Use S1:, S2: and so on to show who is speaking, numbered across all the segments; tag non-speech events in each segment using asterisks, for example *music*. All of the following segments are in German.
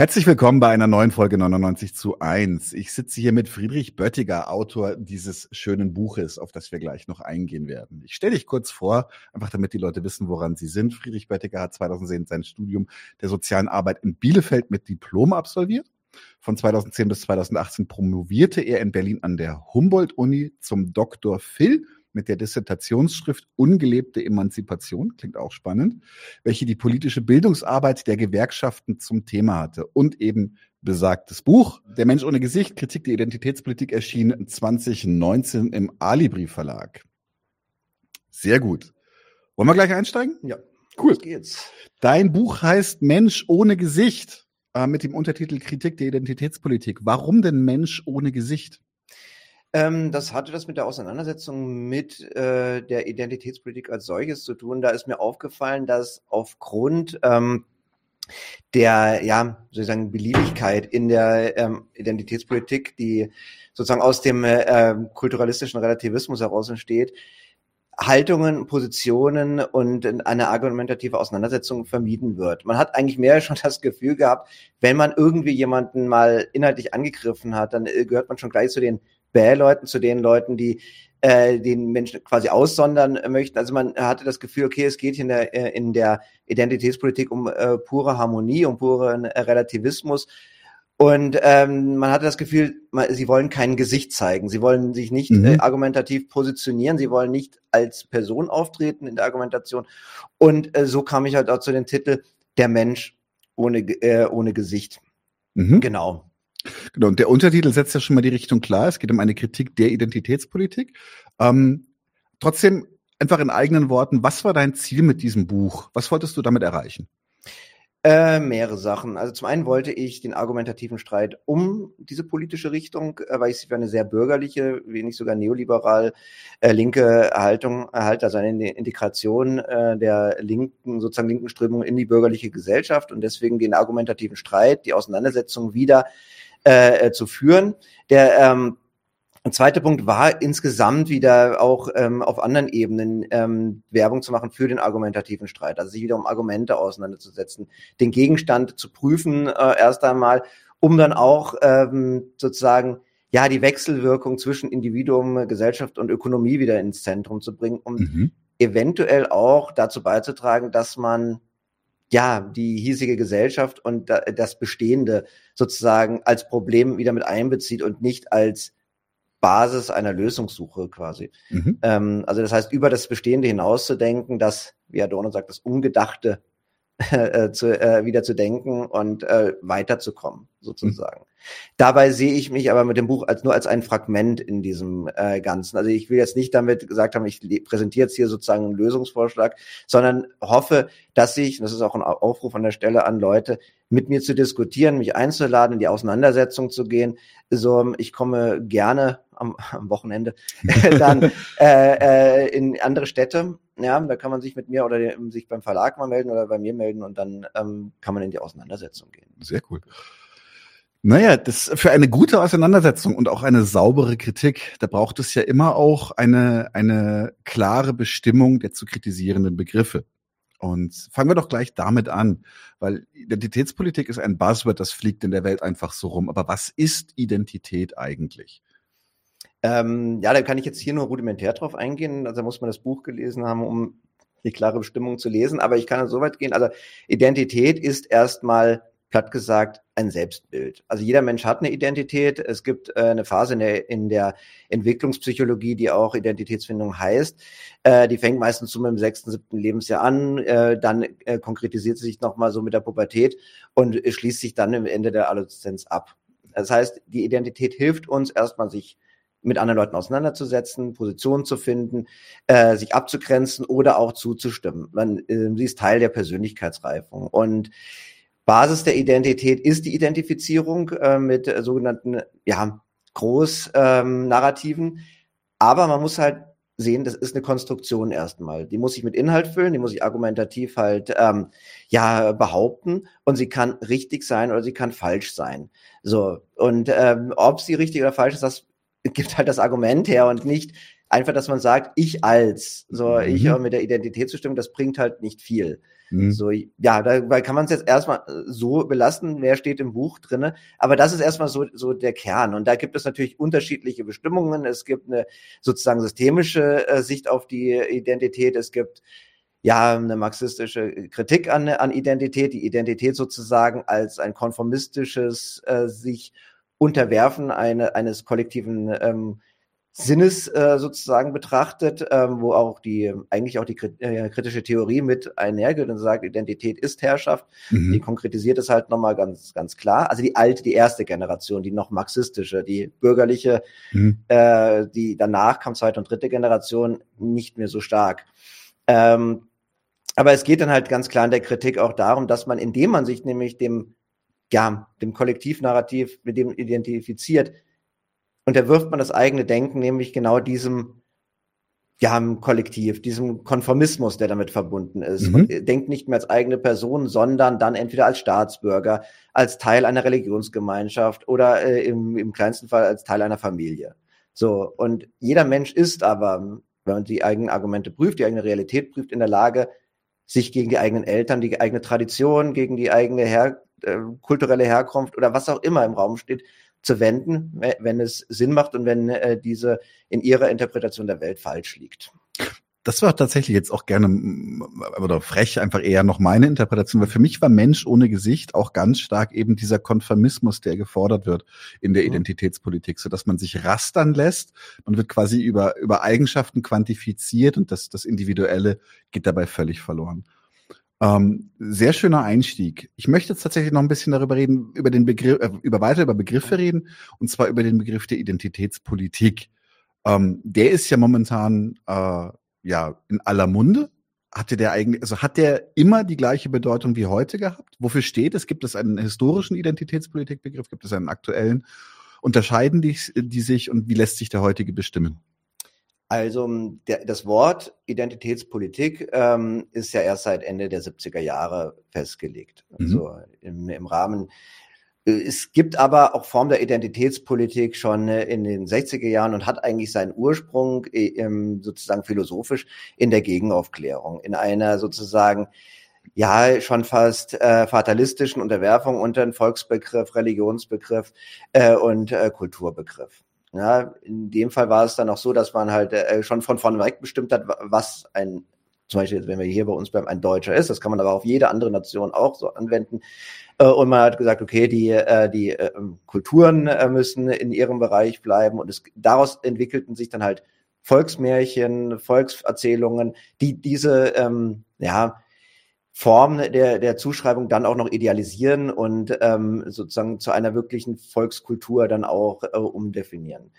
S1: Herzlich willkommen bei einer neuen Folge 99 zu 1. Ich sitze hier mit Friedrich Böttiger, Autor dieses schönen Buches, auf das wir gleich noch eingehen werden. Ich stelle dich kurz vor, einfach damit die Leute wissen, woran sie sind. Friedrich Böttiger hat 2010 sein Studium der sozialen Arbeit in Bielefeld mit Diplom absolviert. Von 2010 bis 2018 promovierte er in Berlin an der Humboldt-Uni zum Dr. Phil mit der Dissertationsschrift Ungelebte Emanzipation, klingt auch spannend, welche die politische Bildungsarbeit der Gewerkschaften zum Thema hatte und eben besagtes Buch Der Mensch ohne Gesicht, Kritik der Identitätspolitik erschien 2019 im Alibri Verlag. Sehr gut. Wollen wir gleich einsteigen?
S2: Ja. Cool. Los geht's.
S1: Dein Buch heißt Mensch ohne Gesicht äh, mit dem Untertitel Kritik der Identitätspolitik. Warum denn Mensch ohne Gesicht?
S2: Ähm, das hatte das mit der Auseinandersetzung mit äh, der Identitätspolitik als solches zu tun. Da ist mir aufgefallen, dass aufgrund ähm, der, ja, sozusagen Beliebigkeit in der ähm, Identitätspolitik, die sozusagen aus dem äh, kulturalistischen Relativismus heraus entsteht, Haltungen, Positionen und eine argumentative Auseinandersetzung vermieden wird. Man hat eigentlich mehr *laughs* schon das Gefühl gehabt, wenn man irgendwie jemanden mal inhaltlich angegriffen hat, dann äh, gehört man schon gleich zu den Bäh-Leuten, zu den Leuten, die äh, den Menschen quasi aussondern möchten. Also man hatte das Gefühl, okay, es geht in der, äh, in der Identitätspolitik um äh, pure Harmonie, um puren äh, Relativismus. Und ähm, man hatte das Gefühl, man, sie wollen kein Gesicht zeigen. Sie wollen sich nicht mhm. äh, argumentativ positionieren. Sie wollen nicht als Person auftreten in der Argumentation. Und äh, so kam ich halt auch zu dem Titel Der Mensch ohne, äh, ohne Gesicht.
S1: Mhm. Genau. Genau, und der Untertitel setzt ja schon mal die Richtung klar. Es geht um eine Kritik der Identitätspolitik. Ähm, trotzdem, einfach in eigenen Worten, was war dein Ziel mit diesem Buch? Was wolltest du damit erreichen?
S2: Äh, mehrere Sachen. Also zum einen wollte ich den argumentativen Streit um diese politische Richtung, äh, weil ich sie für eine sehr bürgerliche, nicht sogar neoliberal äh, linke Haltung erhalte, also eine Integration äh, der linken, sozusagen linken Strömung in die bürgerliche Gesellschaft und deswegen den argumentativen Streit, die Auseinandersetzung wieder äh, äh, zu führen. Der ähm, zweite Punkt war insgesamt wieder auch ähm, auf anderen Ebenen ähm, Werbung zu machen für den argumentativen Streit, also sich wieder um Argumente auseinanderzusetzen, den Gegenstand zu prüfen äh, erst einmal, um dann auch ähm, sozusagen ja die Wechselwirkung zwischen Individuum, Gesellschaft und Ökonomie wieder ins Zentrum zu bringen, um mhm. eventuell auch dazu beizutragen, dass man ja, die hiesige Gesellschaft und das Bestehende sozusagen als Problem wieder mit einbezieht und nicht als Basis einer Lösungssuche quasi. Mhm. Ähm, also das heißt, über das Bestehende hinauszudenken, dass, wie Adorno sagt, das Ungedachte *laughs* äh, zu, äh, wieder zu denken und äh, weiterzukommen, sozusagen. Dabei sehe ich mich aber mit dem Buch als nur als ein Fragment in diesem äh, Ganzen. Also ich will jetzt nicht damit gesagt haben, ich präsentiere jetzt hier sozusagen einen Lösungsvorschlag, sondern hoffe, dass ich, das ist auch ein Aufruf an der Stelle an Leute, mit mir zu diskutieren, mich einzuladen, in die Auseinandersetzung zu gehen. So, ich komme gerne am, am Wochenende *laughs* dann äh, äh, in andere Städte. Ja, da kann man sich mit mir oder sich beim Verlag mal melden oder bei mir melden und dann ähm, kann man in die Auseinandersetzung gehen.
S1: Sehr cool. Naja, das für eine gute Auseinandersetzung und auch eine saubere Kritik, da braucht es ja immer auch eine, eine klare Bestimmung der zu kritisierenden Begriffe. Und fangen wir doch gleich damit an, weil Identitätspolitik ist ein Buzzword, das fliegt in der Welt einfach so rum. Aber was ist Identität eigentlich?
S2: Ähm, ja, da kann ich jetzt hier nur rudimentär drauf eingehen. Also muss man das Buch gelesen haben, um die klare Bestimmung zu lesen. Aber ich kann so weit gehen. Also Identität ist erstmal platt gesagt, ein Selbstbild. Also jeder Mensch hat eine Identität. Es gibt äh, eine Phase in der, in der Entwicklungspsychologie, die auch Identitätsfindung heißt. Äh, die fängt meistens so mit dem sechsten, siebten Lebensjahr an. Äh, dann äh, konkretisiert sie sich nochmal so mit der Pubertät und schließt sich dann im Ende der Adoleszenz ab. Das heißt, die Identität hilft uns erstmal, sich mit anderen Leuten auseinanderzusetzen, Positionen zu finden, äh, sich abzugrenzen oder auch zuzustimmen. Man, äh, sie ist Teil der Persönlichkeitsreifung. Und Basis der Identität ist die Identifizierung äh, mit äh, sogenannten ja, Großnarrativen. Ähm, Aber man muss halt sehen, das ist eine Konstruktion erstmal. Die muss ich mit Inhalt füllen, die muss ich argumentativ halt ähm, ja behaupten und sie kann richtig sein oder sie kann falsch sein. So und ähm, ob sie richtig oder falsch ist, das gibt halt das Argument her und nicht einfach, dass man sagt, ich als, so mhm. ich mit der Identitätsbestimmung, das bringt halt nicht viel. Mhm. So, ja, da kann man es jetzt erstmal äh, so belasten, wer steht im Buch drinne. Aber das ist erstmal so, so der Kern. Und da gibt es natürlich unterschiedliche Bestimmungen. Es gibt eine sozusagen systemische äh, Sicht auf die Identität. Es gibt ja eine marxistische Kritik an, an Identität, die Identität sozusagen als ein konformistisches äh, sich Unterwerfen eine, eines kollektiven ähm, Sinnes äh, sozusagen betrachtet, ähm, wo auch die eigentlich auch die äh, kritische Theorie mit einhergeht und sagt, Identität ist Herrschaft. Mhm. Die konkretisiert es halt nochmal ganz ganz klar. Also die alte, die erste Generation, die noch marxistische, die bürgerliche, mhm. äh, die danach kam zweite und dritte Generation nicht mehr so stark. Ähm, aber es geht dann halt ganz klar in der Kritik auch darum, dass man, indem man sich nämlich dem ja dem Kollektivnarrativ mit dem identifiziert, unterwirft man das eigene Denken nämlich genau diesem ja, im Kollektiv, diesem Konformismus, der damit verbunden ist. Mhm. Und denkt nicht mehr als eigene Person, sondern dann entweder als Staatsbürger, als Teil einer Religionsgemeinschaft oder äh, im, im kleinsten Fall als Teil einer Familie. So, und jeder Mensch ist aber, wenn man die eigenen Argumente prüft, die eigene Realität prüft, in der Lage, sich gegen die eigenen Eltern, die eigene Tradition, gegen die eigene Her äh, kulturelle Herkunft oder was auch immer im Raum steht, zu wenden, wenn es Sinn macht und wenn äh, diese in ihrer Interpretation der Welt falsch liegt.
S1: Das war tatsächlich jetzt auch gerne oder frech einfach eher noch meine Interpretation, weil für mich war Mensch ohne Gesicht auch ganz stark eben dieser Konformismus, der gefordert wird in der mhm. Identitätspolitik, so dass man sich rastern lässt. Man wird quasi über, über Eigenschaften quantifiziert und das, das Individuelle geht dabei völlig verloren. Ähm, sehr schöner Einstieg. Ich möchte jetzt tatsächlich noch ein bisschen darüber reden, über den Begriff, äh, über weiter über Begriffe reden, und zwar über den Begriff der Identitätspolitik. Ähm, der ist ja momentan äh, ja in aller Munde. Hatte der eigentlich, also hat der immer die gleiche Bedeutung wie heute gehabt? Wofür steht es? Gibt es einen historischen Identitätspolitikbegriff? Gibt es einen aktuellen? Unterscheiden die, die sich und wie lässt sich der heutige bestimmen?
S2: Also der, das Wort Identitätspolitik ähm, ist ja erst seit Ende der 70er Jahre festgelegt. Mhm. Also im, im Rahmen äh, es gibt aber auch Form der Identitätspolitik schon äh, in den 60er Jahren und hat eigentlich seinen Ursprung äh, sozusagen philosophisch in der Gegenaufklärung, in einer sozusagen ja schon fast äh, fatalistischen Unterwerfung unter den Volksbegriff, Religionsbegriff äh, und äh, Kulturbegriff. Ja, in dem Fall war es dann auch so, dass man halt äh, schon von vornherein bestimmt hat, was ein, zum Beispiel, wenn wir hier bei uns beim ein Deutscher ist, das kann man aber auf jede andere Nation auch so anwenden. Äh, und man hat gesagt, okay, die, äh, die äh, Kulturen äh, müssen in ihrem Bereich bleiben und es, daraus entwickelten sich dann halt Volksmärchen, Volkserzählungen, die diese, ähm, ja, Form der, der Zuschreibung dann auch noch idealisieren und ähm, sozusagen zu einer wirklichen Volkskultur dann auch äh, umdefinieren.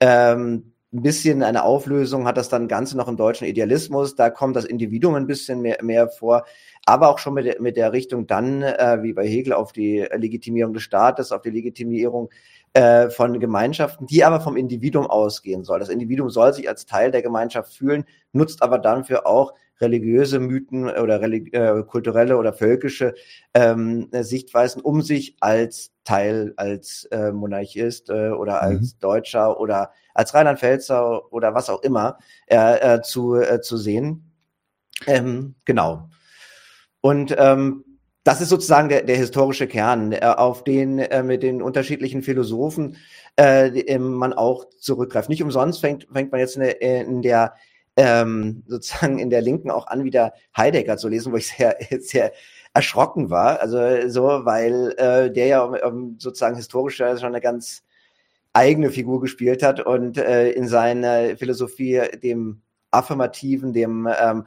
S2: Ähm, ein bisschen eine Auflösung hat das dann Ganze noch im deutschen Idealismus. Da kommt das Individuum ein bisschen mehr, mehr vor, aber auch schon mit der, mit der Richtung dann, äh, wie bei Hegel, auf die Legitimierung des Staates, auf die Legitimierung äh, von Gemeinschaften, die aber vom Individuum ausgehen soll. Das Individuum soll sich als Teil der Gemeinschaft fühlen, nutzt aber dafür auch religiöse Mythen oder religi äh, kulturelle oder völkische ähm, Sichtweisen, um sich als Teil, als äh, Monarchist äh, oder als mhm. Deutscher oder als Rheinland-Pfälzer oder was auch immer äh, äh, zu, äh, zu sehen. Ähm, genau. Und ähm, das ist sozusagen der, der historische Kern, äh, auf den äh, mit den unterschiedlichen Philosophen äh, man auch zurückgreift. Nicht umsonst fängt, fängt man jetzt in der, in der ähm, sozusagen in der Linken auch an, wieder Heidegger zu lesen, wo ich sehr, *laughs* sehr erschrocken war. Also so, weil äh, der ja um, sozusagen historisch schon eine ganz eigene Figur gespielt hat und äh, in seiner Philosophie dem Affirmativen, dem ähm,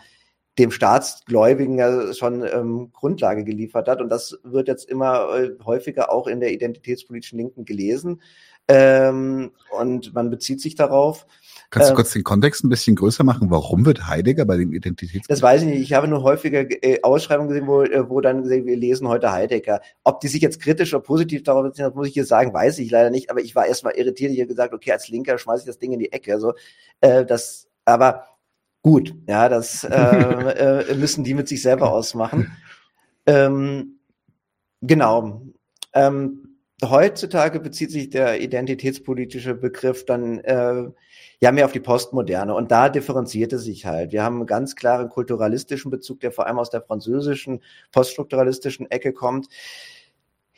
S2: dem Staatsgläubigen ja schon ähm, Grundlage geliefert hat. Und das wird jetzt immer äh, häufiger auch in der identitätspolitischen Linken gelesen. Ähm, und man bezieht sich darauf.
S1: Kannst du ähm, kurz den Kontext ein bisschen größer machen? Warum wird Heidegger bei den Identitäts?
S2: Das weiß ich nicht. Ich habe nur häufiger äh, Ausschreibungen gesehen, wo, äh, wo dann gesehen, wir lesen heute Heidegger. Ob die sich jetzt kritisch oder positiv darauf beziehen, das muss ich hier sagen, weiß ich leider nicht. Aber ich war erstmal irritiert. Ich habe gesagt, okay, als Linker schmeiße ich das Ding in die Ecke. Also, äh, das, aber gut, ja, das äh, *laughs* äh, müssen die mit sich selber ausmachen. Ähm, genau. Ähm, heutzutage bezieht sich der identitätspolitische Begriff dann äh, ja mehr auf die Postmoderne und da differenziert es sich halt. Wir haben einen ganz klaren kulturalistischen Bezug, der vor allem aus der französischen poststrukturalistischen Ecke kommt.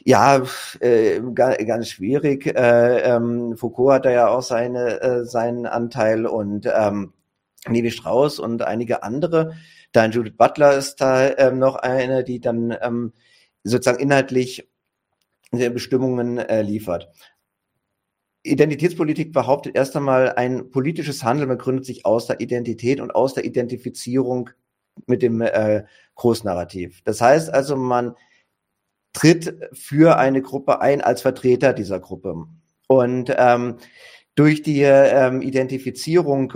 S2: Ja, äh, ganz schwierig. Äh, ähm, Foucault hat da ja auch seine, äh, seinen Anteil und ähm, Levi Strauss und einige andere. Dann Judith Butler ist da ähm, noch eine, die dann ähm, sozusagen inhaltlich Bestimmungen äh, liefert. Identitätspolitik behauptet erst einmal, ein politisches Handeln begründet sich aus der Identität und aus der Identifizierung mit dem äh, Großnarrativ. Das heißt also, man tritt für eine Gruppe ein als Vertreter dieser Gruppe. Und ähm, durch die ähm, Identifizierung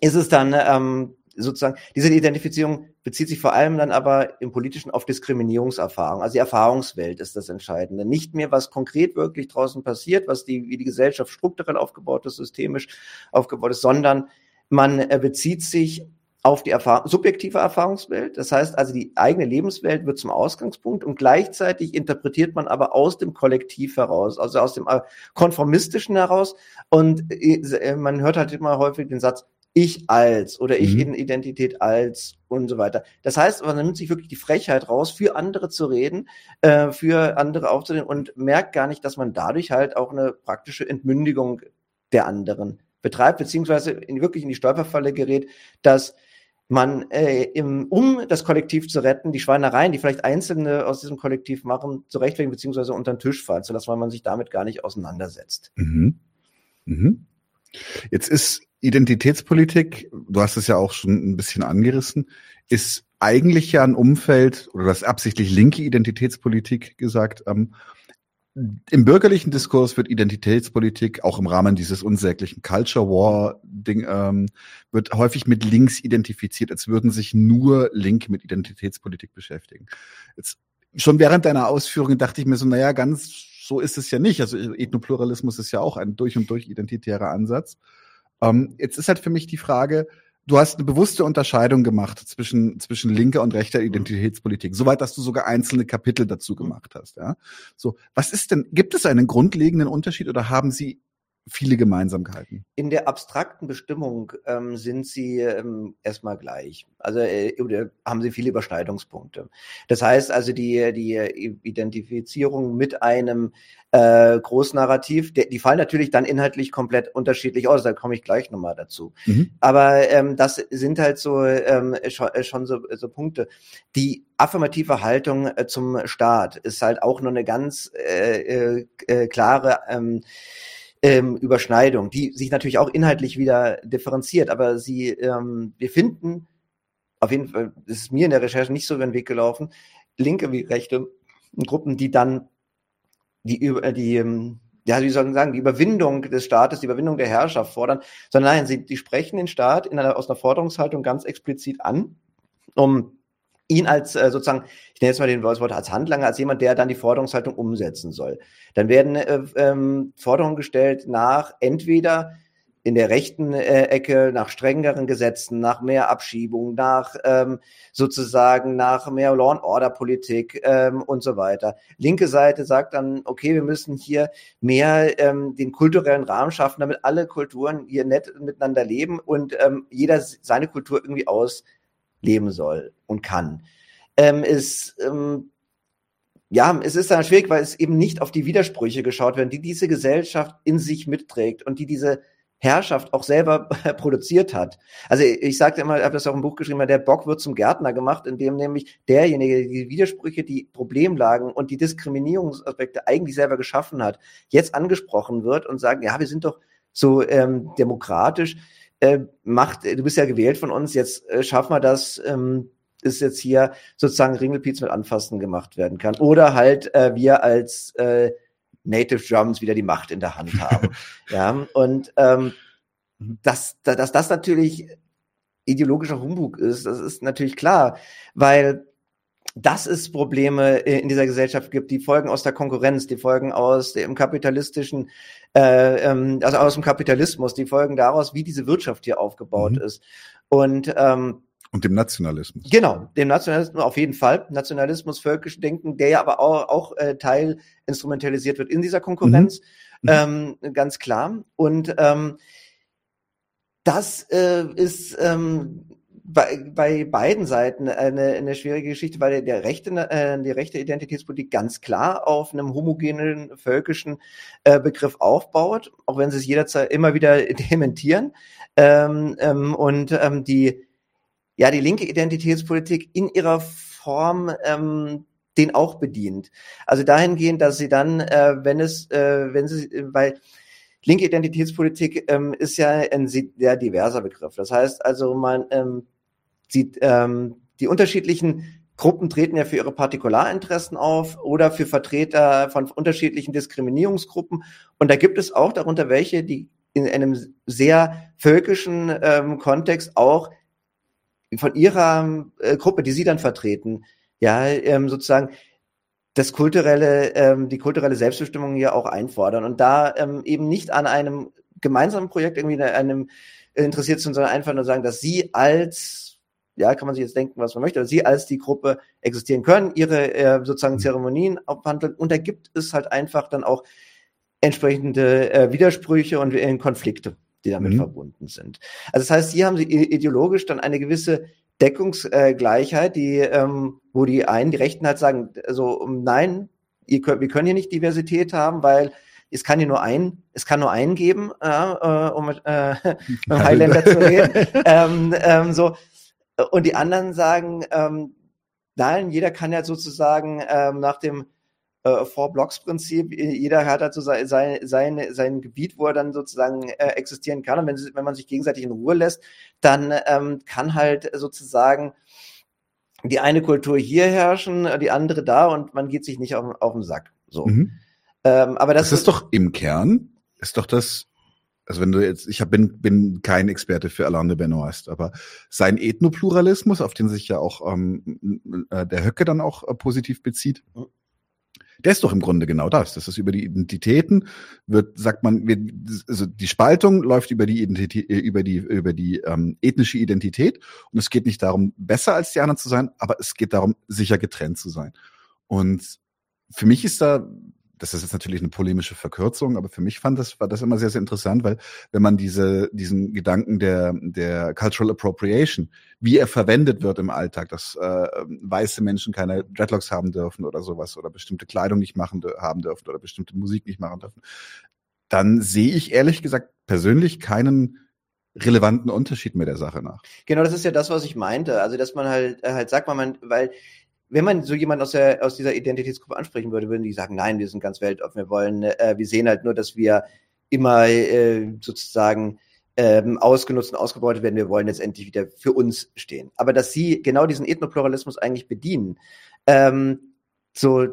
S2: ist es dann ähm, sozusagen, diese Identifizierung bezieht sich vor allem dann aber im Politischen auf Diskriminierungserfahrung. Also die Erfahrungswelt ist das Entscheidende. Nicht mehr, was konkret wirklich draußen passiert, was die, wie die Gesellschaft strukturell aufgebaut ist, systemisch aufgebaut ist, sondern man äh, bezieht sich auf die Erfahrung, subjektive Erfahrungswelt. Das heißt also, die eigene Lebenswelt wird zum Ausgangspunkt und gleichzeitig interpretiert man aber aus dem Kollektiv heraus, also aus dem äh, Konformistischen heraus. Und äh, man hört halt immer häufig den Satz, ich als oder ich mhm. in Identität als und so weiter. Das heißt, man nimmt sich wirklich die Frechheit raus, für andere zu reden, äh, für andere aufzunehmen und merkt gar nicht, dass man dadurch halt auch eine praktische Entmündigung der anderen betreibt, beziehungsweise in, wirklich in die Stolperfalle gerät, dass man, äh, im, um das Kollektiv zu retten, die Schweinereien, die vielleicht Einzelne aus diesem Kollektiv machen, zurechtwegen beziehungsweise unter den Tisch fallen weil man sich damit gar nicht auseinandersetzt. Mhm.
S1: Mhm. Jetzt ist Identitätspolitik, du hast es ja auch schon ein bisschen angerissen, ist eigentlich ja ein Umfeld, oder das absichtlich linke Identitätspolitik gesagt, ähm, im bürgerlichen Diskurs wird Identitätspolitik auch im Rahmen dieses unsäglichen Culture War Ding ähm, wird häufig mit links identifiziert, als würden sich nur Linke mit Identitätspolitik beschäftigen. Jetzt, schon während deiner Ausführungen dachte ich mir so, naja, ganz so ist es ja nicht. Also Ethnopluralismus ist ja auch ein durch und durch identitärer Ansatz. Ähm, jetzt ist halt für mich die Frage, du hast eine bewusste Unterscheidung gemacht zwischen, zwischen linker und rechter mhm. Identitätspolitik. Soweit, dass du sogar einzelne Kapitel dazu mhm. gemacht hast, ja. So. Was ist denn, gibt es einen grundlegenden Unterschied oder haben sie viele Gemeinsamkeiten.
S2: In der abstrakten Bestimmung ähm, sind sie ähm, erstmal gleich. Also äh, haben sie viele Überschneidungspunkte. Das heißt also, die, die Identifizierung mit einem äh, Großnarrativ, die, die fallen natürlich dann inhaltlich komplett unterschiedlich aus. Da komme ich gleich nochmal dazu. Mhm. Aber ähm, das sind halt so ähm, schon, schon so, so Punkte. Die affirmative Haltung äh, zum Staat ist halt auch nur eine ganz äh, äh, äh klare ähm, ähm, Überschneidung, die sich natürlich auch inhaltlich wieder differenziert, aber sie, ähm, wir finden, auf jeden Fall, das ist mir in der Recherche nicht so über den Weg gelaufen, linke wie rechte Gruppen, die dann die über die ähm, ja, wie soll man sagen, die Überwindung des Staates, die Überwindung der Herrschaft fordern, sondern nein, sie die sprechen den Staat in einer, aus einer Forderungshaltung ganz explizit an, um ihn als äh, sozusagen, ich nenne jetzt mal den Wort als Handlanger, als jemand, der dann die Forderungshaltung umsetzen soll. Dann werden äh, ähm, Forderungen gestellt nach entweder in der rechten äh, Ecke nach strengeren Gesetzen, nach mehr Abschiebung, nach ähm, sozusagen nach mehr Law and Order Politik ähm, und so weiter. Linke Seite sagt dann, okay, wir müssen hier mehr ähm, den kulturellen Rahmen schaffen, damit alle Kulturen hier nett miteinander leben und ähm, jeder seine Kultur irgendwie aus leben soll und kann. Ähm, ist, ähm, ja, es ist dann schwierig, weil es eben nicht auf die Widersprüche geschaut werden, die diese Gesellschaft in sich mitträgt und die diese Herrschaft auch selber *laughs* produziert hat. Also ich sagte immer, ich habe das auch im Buch geschrieben, der Bock wird zum Gärtner gemacht, indem nämlich derjenige, die Widersprüche, die Problemlagen und die Diskriminierungsaspekte eigentlich selber geschaffen hat, jetzt angesprochen wird und sagen, ja, wir sind doch so ähm, demokratisch äh, macht, du bist ja gewählt von uns, jetzt äh, schaffen wir das, ähm, ist jetzt hier sozusagen Ringelpiez mit Anfassen gemacht werden kann. Oder halt äh, wir als äh, Native Drums wieder die Macht in der Hand haben. *laughs* ja, und ähm, dass, dass das natürlich ideologischer Humbug ist, das ist natürlich klar, weil dass es Probleme in dieser Gesellschaft gibt, die folgen aus der Konkurrenz, die folgen aus dem kapitalistischen, äh, ähm, also aus dem Kapitalismus, die folgen daraus, wie diese Wirtschaft hier aufgebaut mhm. ist. Und ähm,
S1: Und dem Nationalismus.
S2: Genau, dem Nationalismus auf jeden Fall. Nationalismus, völkisch Denken, der ja aber auch, auch äh, Teil instrumentalisiert wird in dieser Konkurrenz. Mhm. Ähm, ganz klar. Und ähm, das äh, ist ähm, bei, bei beiden Seiten eine, eine schwierige Geschichte, weil der rechte, äh, die rechte Identitätspolitik ganz klar auf einem homogenen völkischen äh, Begriff aufbaut, auch wenn sie es jederzeit immer wieder *laughs* dementieren. Ähm, ähm, und ähm, die, ja, die linke Identitätspolitik in ihrer Form ähm, den auch bedient. Also dahingehend, dass sie dann, äh, wenn es, äh, wenn sie, weil linke Identitätspolitik ähm, ist ja ein sehr diverser Begriff. Das heißt also, man ähm, die, ähm, die unterschiedlichen Gruppen treten ja für ihre Partikularinteressen auf oder für Vertreter von unterschiedlichen Diskriminierungsgruppen. Und da gibt es auch darunter welche, die in einem sehr völkischen ähm, Kontext auch von ihrer äh, Gruppe, die sie dann vertreten, ja, ähm, sozusagen das kulturelle, ähm, die kulturelle Selbstbestimmung hier auch einfordern und da ähm, eben nicht an einem gemeinsamen Projekt irgendwie einem interessiert sind, sondern einfach nur sagen, dass sie als ja, kann man sich jetzt denken, was man möchte, aber sie als die Gruppe existieren können, ihre äh, sozusagen mhm. Zeremonien abhandeln und da gibt es halt einfach dann auch entsprechende äh, Widersprüche und äh, Konflikte, die damit mhm. verbunden sind. Also das heißt, hier haben sie ideologisch dann eine gewisse Deckungsgleichheit, die, ähm, wo die einen, die Rechten halt sagen, also nein, ihr könnt, wir können hier nicht Diversität haben, weil es kann hier nur ein, es kann nur einen geben, äh, um äh, *laughs* mit Highlander zu reden. *laughs* ähm, ähm, so, und die anderen sagen, ähm, nein, jeder kann ja sozusagen ähm, nach dem äh, Four-Blocks-Prinzip, jeder hat halt so sein, sein, sein, sein Gebiet, wo er dann sozusagen äh, existieren kann. Und wenn, wenn man sich gegenseitig in Ruhe lässt, dann ähm, kann halt sozusagen die eine Kultur hier herrschen, die andere da und man geht sich nicht auf, auf den Sack. So. Mhm.
S1: Ähm, aber das, das ist doch im Kern, ist doch das also wenn du jetzt, ich hab, bin, bin kein Experte für Alain de Benoist, aber sein Ethnopluralismus, auf den sich ja auch ähm, äh, der Höcke dann auch äh, positiv bezieht, der ist doch im Grunde genau das. Das ist über die Identitäten wird, sagt man, wird, also die Spaltung läuft über die Identität, äh, über die über die ähm, ethnische Identität und es geht nicht darum, besser als die anderen zu sein, aber es geht darum, sicher getrennt zu sein. Und für mich ist da das ist jetzt natürlich eine polemische Verkürzung, aber für mich fand das, war das immer sehr, sehr interessant, weil wenn man diese, diesen Gedanken der, der Cultural Appropriation, wie er verwendet wird im Alltag, dass äh, weiße Menschen keine Dreadlocks haben dürfen oder sowas oder bestimmte Kleidung nicht machen haben dürfen oder bestimmte Musik nicht machen dürfen, dann sehe ich ehrlich gesagt persönlich keinen relevanten Unterschied mehr der Sache nach.
S2: Genau, das ist ja das, was ich meinte. Also, dass man halt, äh, halt sagt, man, weil wenn man so jemand aus, der, aus dieser Identitätsgruppe ansprechen würde, würden die sagen, nein, wir sind ganz weltoffen, wir wollen, äh, wir sehen halt nur, dass wir immer äh, sozusagen ähm, ausgenutzt und ausgebeutet werden, wir wollen jetzt endlich wieder für uns stehen. Aber dass sie genau diesen Ethnopluralismus eigentlich bedienen, ähm, so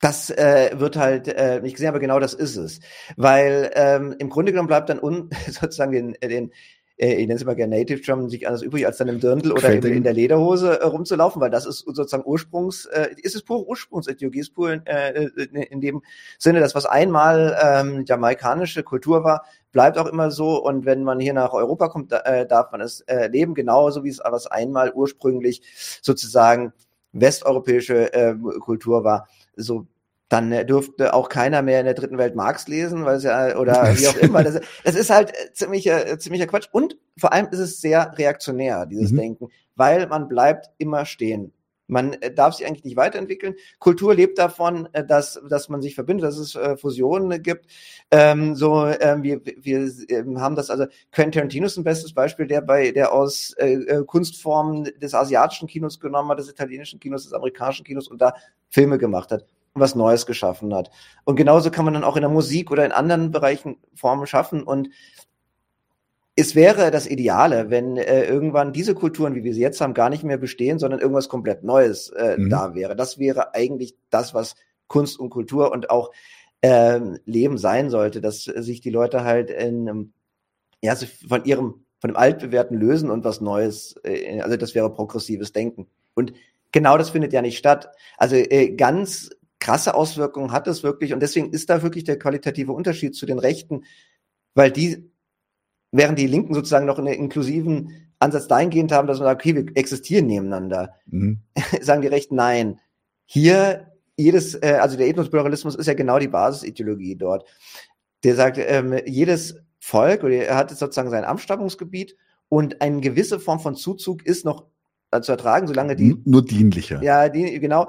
S2: das äh, wird halt äh, nicht gesehen, aber genau das ist es. Weil ähm, im Grunde genommen bleibt dann un *laughs* sozusagen den, den äh, ich nenne es immer gerne Native Drum, sich anders übrig, als dann im Dirndl oder in, in, der Lederhose äh, rumzulaufen, weil das ist sozusagen Ursprungs, äh, ist es pure Ursprungsideologie, ist pur in, äh, in dem Sinne, dass was einmal ähm, jamaikanische Kultur war, bleibt auch immer so und wenn man hier nach Europa kommt, äh, darf man es äh, leben, genauso wie es was einmal ursprünglich sozusagen westeuropäische äh, Kultur war. So dann äh, dürfte auch keiner mehr in der dritten Welt Marx lesen, weil es ja, oder wie auch immer. Das, *laughs* das ist halt äh, ziemlicher, äh, ziemlicher Quatsch. Und vor allem ist es sehr reaktionär, dieses mhm. Denken, weil man bleibt immer stehen. Man darf sich eigentlich nicht weiterentwickeln. Kultur lebt davon, dass, dass man sich verbindet, dass es äh, Fusionen gibt. Ähm, so, ähm, wir, wir ähm, haben das, also Quentin Tarantino ist ein bestes Beispiel, der bei, der aus äh, Kunstformen des asiatischen Kinos genommen hat, des italienischen Kinos, des amerikanischen Kinos und da Filme gemacht hat was Neues geschaffen hat. Und genauso kann man dann auch in der Musik oder in anderen Bereichen Formen schaffen. Und es wäre das Ideale, wenn äh, irgendwann diese Kulturen, wie wir sie jetzt haben, gar nicht mehr bestehen, sondern irgendwas komplett Neues äh, mhm. da wäre. Das wäre eigentlich das, was Kunst und Kultur und auch ähm, Leben sein sollte, dass sich die Leute halt in, ja, von ihrem, von dem Altbewährten lösen und was Neues, äh, also das wäre progressives Denken. Und genau das findet ja nicht statt. Also äh, ganz krasse Auswirkungen hat es wirklich. Und deswegen ist da wirklich der qualitative Unterschied zu den Rechten, weil die, während die Linken sozusagen noch in der inklusiven Ansatz dahingehend haben, dass man sagt, okay, wir existieren nebeneinander. Mhm. *laughs* Sagen die Rechten, nein. Hier jedes, äh, also der Ethnospluralismus ist ja genau die Basisideologie dort. Der sagt, ähm, jedes Volk oder er hat sozusagen sein Abstammungsgebiet und eine gewisse Form von Zuzug ist noch äh, zu ertragen, solange die
S1: nur dienlicher.
S2: Ja, die, genau.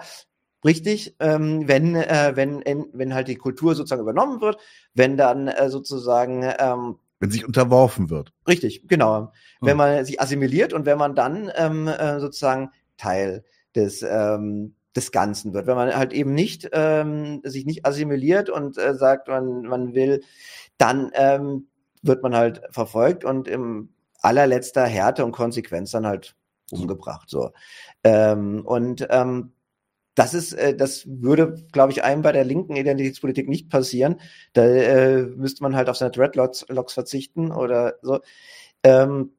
S2: Richtig, ähm, wenn, äh, wenn, wenn halt die Kultur sozusagen übernommen wird, wenn dann äh, sozusagen ähm,
S1: wenn sich unterworfen wird.
S2: Richtig, genau. Hm. Wenn man sich assimiliert und wenn man dann ähm, äh, sozusagen Teil des, ähm, des Ganzen wird. Wenn man halt eben nicht ähm, sich nicht assimiliert und äh, sagt, man, man will, dann ähm, wird man halt verfolgt und im allerletzter Härte und Konsequenz dann halt umgebracht. So. Ähm, und ähm, das ist, äh, das würde, glaube ich, einem bei der linken Identitätspolitik nicht passieren. Da äh, müsste man halt auf seine Dreadlocks Locks verzichten oder so. Ähm,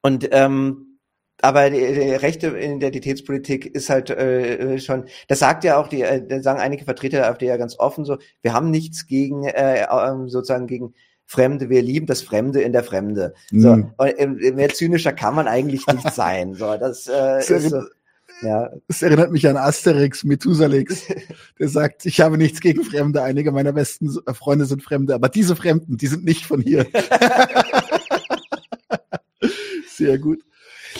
S2: und ähm, aber die, die rechte Identitätspolitik ist halt äh, schon, das sagt ja auch die, äh, sagen einige Vertreter der AfD ja ganz offen so, wir haben nichts gegen äh, ähm, sozusagen gegen Fremde, wir lieben das Fremde in der Fremde. So, mm. und mehr zynischer kann man eigentlich nicht *laughs* sein. So, das äh, ist so,
S1: ja. Es erinnert mich an Asterix, Methusalix, der sagt, ich habe nichts gegen Fremde, einige meiner besten Freunde sind Fremde, aber diese Fremden, die sind nicht von hier. *laughs* Sehr gut.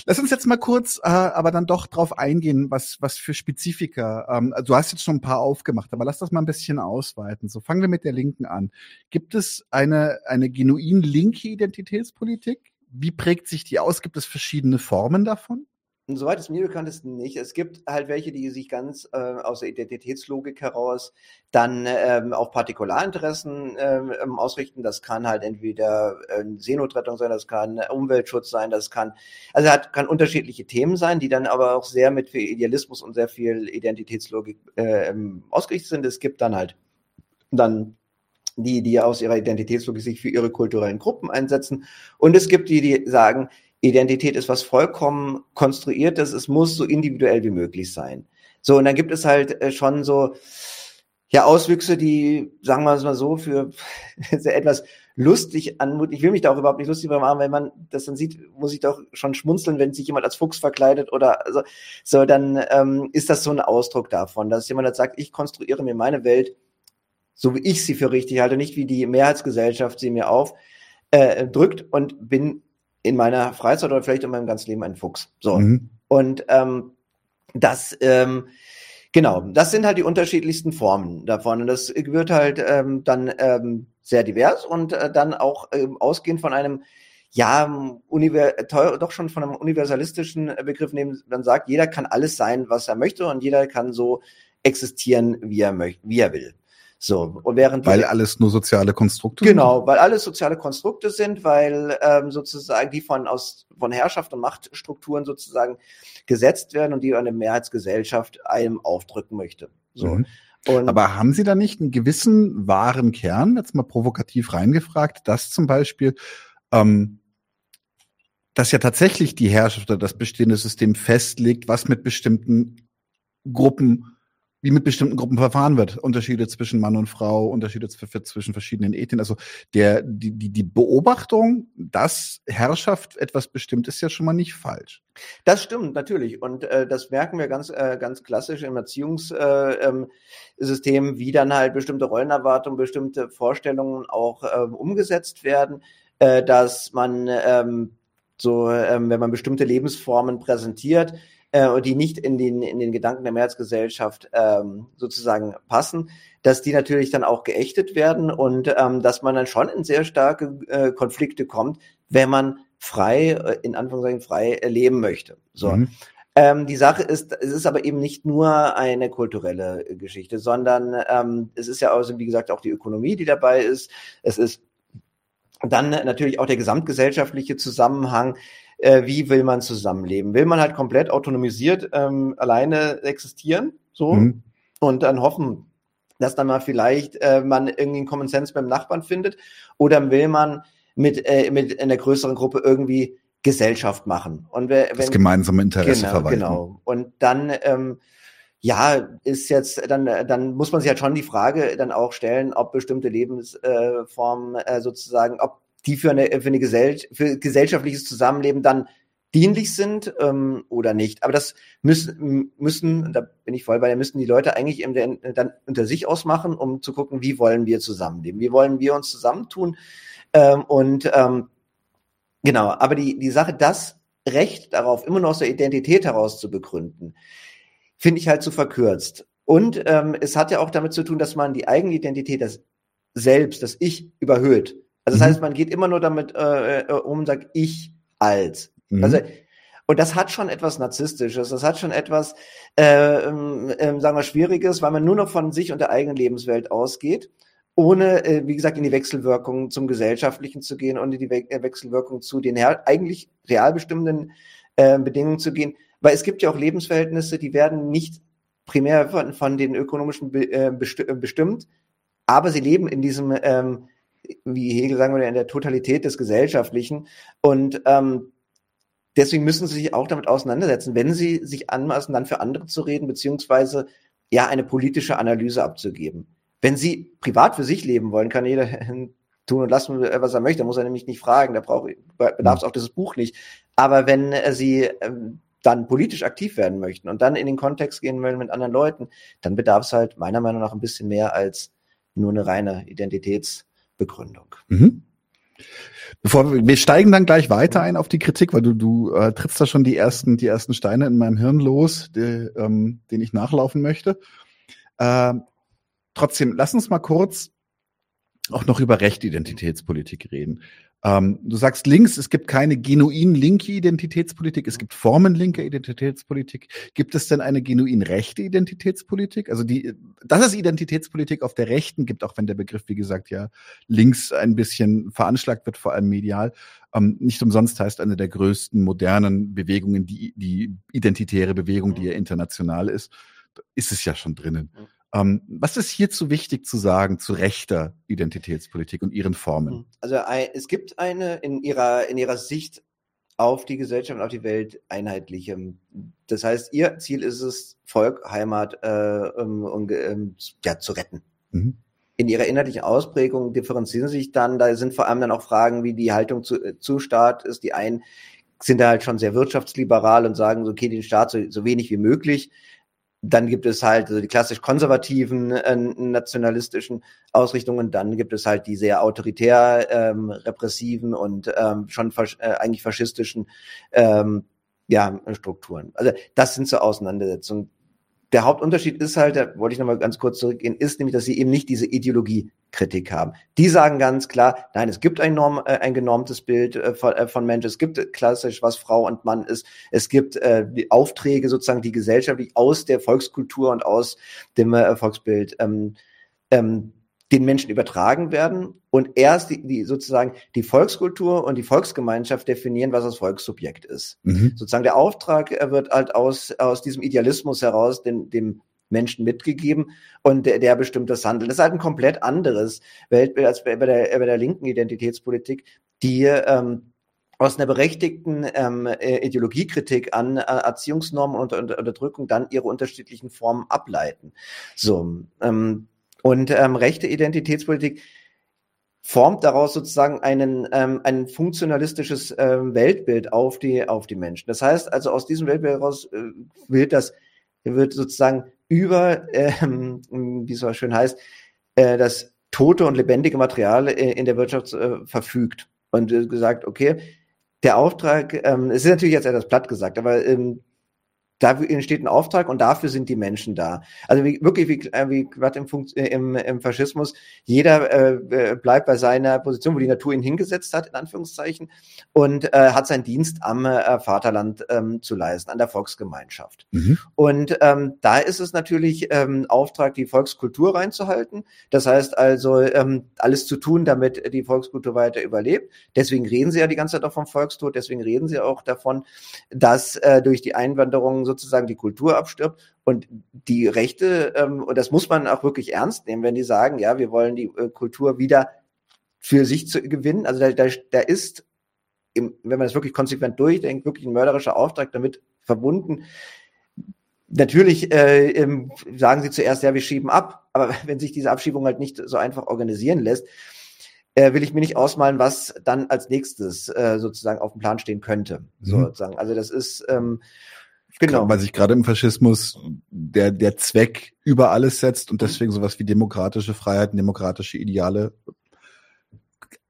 S1: Lass uns jetzt mal kurz, äh, aber dann doch drauf eingehen, was, was für Spezifika. Ähm, du hast jetzt schon ein paar aufgemacht, aber lass das mal ein bisschen ausweiten. So fangen wir mit der Linken an. Gibt es eine, eine genuin linke Identitätspolitik? Wie prägt sich die aus? Gibt es verschiedene Formen davon?
S2: Und soweit es mir bekannt ist, nicht. Es gibt halt welche, die sich ganz äh, aus der Identitätslogik heraus dann ähm, auf Partikularinteressen ähm, ähm, ausrichten. Das kann halt entweder äh, Seenotrettung sein, das kann Umweltschutz sein, das kann, also hat, kann unterschiedliche Themen sein, die dann aber auch sehr mit viel Idealismus und sehr viel Identitätslogik äh, ausgerichtet sind. Es gibt dann halt dann die, die aus ihrer Identitätslogik sich für ihre kulturellen Gruppen einsetzen. Und es gibt die, die sagen, Identität ist was vollkommen konstruiertes, es muss so individuell wie möglich sein. So, und dann gibt es halt äh, schon so, ja, Auswüchse, die, sagen wir es mal so, für *laughs* etwas lustig anmuten. Ich will mich da auch überhaupt nicht lustig machen, wenn man das dann sieht, muss ich doch schon schmunzeln, wenn sich jemand als Fuchs verkleidet oder so. So, dann ähm, ist das so ein Ausdruck davon, dass jemand sagt, ich konstruiere mir meine Welt, so wie ich sie für richtig halte, nicht wie die Mehrheitsgesellschaft sie mir auf äh, drückt und bin in meiner Freizeit oder vielleicht in meinem ganzen Leben ein Fuchs. So. Mhm. Und ähm, das, ähm, genau, das sind halt die unterschiedlichsten Formen davon. Und das wird halt ähm, dann ähm, sehr divers und äh, dann auch ähm, ausgehend von einem ja, univer doch schon von einem universalistischen Begriff nehmen, dann sagt, jeder kann alles sein, was er möchte und jeder kann so existieren, wie er möchte, wie er will. So, und während
S1: weil alles nur soziale Konstrukte
S2: sind? Genau, weil alles soziale Konstrukte sind, weil ähm, sozusagen die von aus von Herrschaft und Machtstrukturen sozusagen gesetzt werden und die eine Mehrheitsgesellschaft einem aufdrücken möchte. So. Mhm.
S1: Und Aber haben Sie da nicht einen gewissen wahren Kern, jetzt mal provokativ reingefragt, dass zum Beispiel ähm, dass ja tatsächlich die Herrschaft oder das bestehende System festlegt, was mit bestimmten Gruppen wie mit bestimmten Gruppen verfahren wird. Unterschiede zwischen Mann und Frau, Unterschiede zwischen verschiedenen Ethnien. Also der, die, die, die Beobachtung, dass Herrschaft etwas bestimmt, ist ja schon mal nicht falsch.
S2: Das stimmt, natürlich. Und äh, das merken wir ganz, äh, ganz klassisch im Erziehungssystem, äh, ähm, wie dann halt bestimmte Rollenerwartungen, bestimmte Vorstellungen auch äh, umgesetzt werden, äh, dass man ähm, so, ähm, wenn man bestimmte Lebensformen präsentiert, äh, und die nicht in den, in den Gedanken der Mehrheitsgesellschaft ähm, sozusagen passen, dass die natürlich dann auch geächtet werden und ähm, dass man dann schon in sehr starke äh, Konflikte kommt, wenn man frei, äh, in Anführungszeichen frei leben möchte. So. Mhm. Ähm, die Sache ist, es ist aber eben nicht nur eine kulturelle Geschichte, sondern ähm, es ist ja also, wie gesagt, auch die Ökonomie, die dabei ist. Es ist dann natürlich auch der gesamtgesellschaftliche Zusammenhang äh, wie will man zusammenleben? Will man halt komplett autonomisiert ähm, alleine existieren, so mhm. und dann hoffen, dass dann mal vielleicht äh, man irgendwie einen Common Sense beim Nachbarn findet, oder will man mit äh, mit einer größeren Gruppe irgendwie Gesellschaft machen und
S1: wenn, das gemeinsame Interesse
S2: genau,
S1: verwalten.
S2: Genau. Und dann ähm, ja, ist jetzt, dann, dann muss man sich halt schon die Frage dann auch stellen, ob bestimmte Lebensformen äh, sozusagen, ob die für eine, für eine Gesell für gesellschaftliches Zusammenleben dann dienlich sind ähm, oder nicht. Aber das müssen, müssen, da bin ich voll bei, da müssen die Leute eigentlich eben dann unter sich ausmachen, um zu gucken, wie wollen wir zusammenleben, wie wollen wir uns zusammentun. Ähm, und ähm, genau, aber die, die Sache, das Recht darauf, immer noch aus der Identität heraus zu begründen, finde ich halt zu verkürzt. Und ähm, es hat ja auch damit zu tun, dass man die eigene Identität, das Selbst, das Ich überhöht. Also das mhm. heißt, man geht immer nur damit äh, äh um und sagt, ich als. Mhm. Also und das hat schon etwas Narzisstisches, das hat schon etwas, äh, äh, sagen wir, Schwieriges, weil man nur noch von sich und der eigenen Lebenswelt ausgeht, ohne, äh, wie gesagt, in die Wechselwirkung zum Gesellschaftlichen zu gehen und in die We äh, Wechselwirkung zu den eigentlich real bestimmenden äh, Bedingungen zu gehen. Weil es gibt ja auch Lebensverhältnisse, die werden nicht primär von, von den ökonomischen be, äh, äh, bestimmt, aber sie leben in diesem, ähm, wie Hegel sagen würde, in der Totalität des Gesellschaftlichen. Und ähm, deswegen müssen sie sich auch damit auseinandersetzen, wenn sie sich anmaßen, dann für andere zu reden, beziehungsweise ja eine politische Analyse abzugeben. Wenn sie privat für sich leben wollen, kann jeder *laughs* tun und lassen, was er möchte. Da muss er nämlich nicht fragen. Da bedarf es auch dieses Buch nicht. Aber wenn sie ähm, dann politisch aktiv werden möchten und dann in den Kontext gehen wollen mit anderen Leuten, dann bedarf es halt meiner Meinung nach ein bisschen mehr als nur eine reine Identitätsbegründung. Mhm.
S1: Bevor wir, wir steigen dann gleich weiter ein auf die Kritik, weil du, du äh, trittst da schon die ersten, die ersten Steine in meinem Hirn los, die, ähm, den ich nachlaufen möchte. Äh, trotzdem, lass uns mal kurz auch noch über Rechtidentitätspolitik reden. Ähm, du sagst links, es gibt keine genuin linke Identitätspolitik, es gibt formenlinke Identitätspolitik. Gibt es denn eine genuin rechte Identitätspolitik? Also die, dass es Identitätspolitik auf der Rechten gibt, auch wenn der Begriff, wie gesagt, ja links ein bisschen veranschlagt wird, vor allem medial, ähm, nicht umsonst heißt eine der größten modernen Bewegungen, die, die identitäre Bewegung, die ja international ist, ist es ja schon drinnen. Ähm, was ist hierzu wichtig zu sagen zu rechter Identitätspolitik und ihren Formen? Hm.
S2: Also es gibt eine in ihrer, in ihrer Sicht auf die Gesellschaft und auf die Welt einheitliche. Das heißt, ihr Ziel ist es, Volk, Heimat äh, um, um, um, ja, zu retten. Mhm. In ihrer inhaltlichen Ausprägung differenzieren sich dann, da sind vor allem dann auch Fragen, wie die Haltung zu, äh, zu Staat ist. Die einen sind da halt schon sehr wirtschaftsliberal und sagen so, okay, den Staat so, so wenig wie möglich. Dann gibt es halt also die klassisch konservativen äh, nationalistischen Ausrichtungen. Dann gibt es halt die sehr autoritär ähm, repressiven und ähm, schon fas äh, eigentlich faschistischen ähm, ja, Strukturen. Also das sind so Auseinandersetzungen der Hauptunterschied ist halt, da wollte ich nochmal ganz kurz zurückgehen, ist nämlich, dass sie eben nicht diese Ideologiekritik haben. Die sagen ganz klar, nein, es gibt ein, Norm, äh, ein genormtes Bild äh, von, äh, von Menschen, es gibt klassisch, was Frau und Mann ist, es gibt äh, die Aufträge sozusagen, die gesellschaftlich aus der Volkskultur und aus dem äh, Volksbild ähm, ähm, den Menschen übertragen werden und erst die, die sozusagen die Volkskultur und die Volksgemeinschaft definieren, was das Volkssubjekt ist. Mhm. Sozusagen der Auftrag wird halt aus, aus diesem Idealismus heraus dem, dem Menschen mitgegeben und der, der bestimmt das Handeln. Das ist halt ein komplett anderes Weltbild als bei der, bei der linken Identitätspolitik, die ähm, aus einer berechtigten ähm, äh, Ideologiekritik an äh, Erziehungsnormen und, und Unterdrückung dann ihre unterschiedlichen Formen ableiten. So, ähm, und ähm, rechte Identitätspolitik formt daraus sozusagen einen, ähm, ein funktionalistisches ähm, Weltbild auf die, auf die Menschen. Das heißt also, aus diesem Weltbild heraus äh, wird das, wird sozusagen über, ähm, wie es so schön heißt, äh, das tote und lebendige Material äh, in der Wirtschaft äh, verfügt. Und äh, gesagt, okay, der Auftrag, ähm, es ist natürlich jetzt etwas platt gesagt, aber ähm, da entsteht ein Auftrag und dafür sind die Menschen da. Also wie, wirklich wie, äh, wie gerade im, äh, im, im Faschismus, jeder äh, äh, bleibt bei seiner Position, wo die Natur ihn hingesetzt hat, in Anführungszeichen, und äh, hat seinen Dienst am äh, Vaterland ähm, zu leisten, an der Volksgemeinschaft. Mhm. Und ähm, da ist es natürlich ähm, Auftrag, die Volkskultur reinzuhalten. Das heißt also, ähm, alles zu tun, damit die Volkskultur weiter überlebt. Deswegen reden sie ja die ganze Zeit auch vom Volkstod, deswegen reden sie auch davon, dass äh, durch die Einwanderung sozusagen die Kultur abstirbt. Und die Rechte, ähm, und das muss man auch wirklich ernst nehmen, wenn die sagen, ja, wir wollen die äh, Kultur wieder für sich zu gewinnen. Also da, da, da ist, im, wenn man das wirklich konsequent durchdenkt, wirklich ein mörderischer Auftrag damit verbunden. Natürlich äh, ähm, sagen sie zuerst, ja, wir schieben ab, aber *laughs* wenn sich diese Abschiebung halt nicht so einfach organisieren lässt, äh, will ich mir nicht ausmalen, was dann als nächstes äh, sozusagen auf dem Plan stehen könnte. Mhm. Sozusagen. Also das ist ähm,
S1: Genau. Weil sich gerade im Faschismus der, der Zweck über alles setzt und deswegen sowas wie demokratische Freiheiten, demokratische Ideale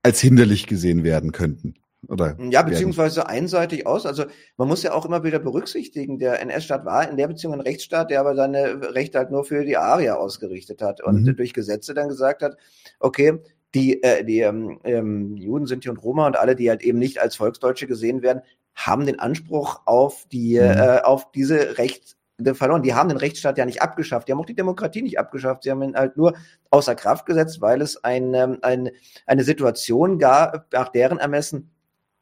S1: als hinderlich gesehen werden könnten. Oder
S2: ja, beziehungsweise werden. einseitig aus. Also man muss ja auch immer wieder berücksichtigen, der NS-Staat war in der Beziehung ein Rechtsstaat, der aber seine Rechte halt nur für die Arier ausgerichtet hat und mhm. durch Gesetze dann gesagt hat, okay, die, äh, die ähm, ähm, Juden, Sinti und Roma und alle, die halt eben nicht als Volksdeutsche gesehen werden, haben den Anspruch auf die, mhm. äh, auf diese Rechte verloren. Die haben den Rechtsstaat ja nicht abgeschafft. Die haben auch die Demokratie nicht abgeschafft. Sie haben ihn halt nur außer Kraft gesetzt, weil es eine, eine, eine Situation gab, nach deren Ermessen,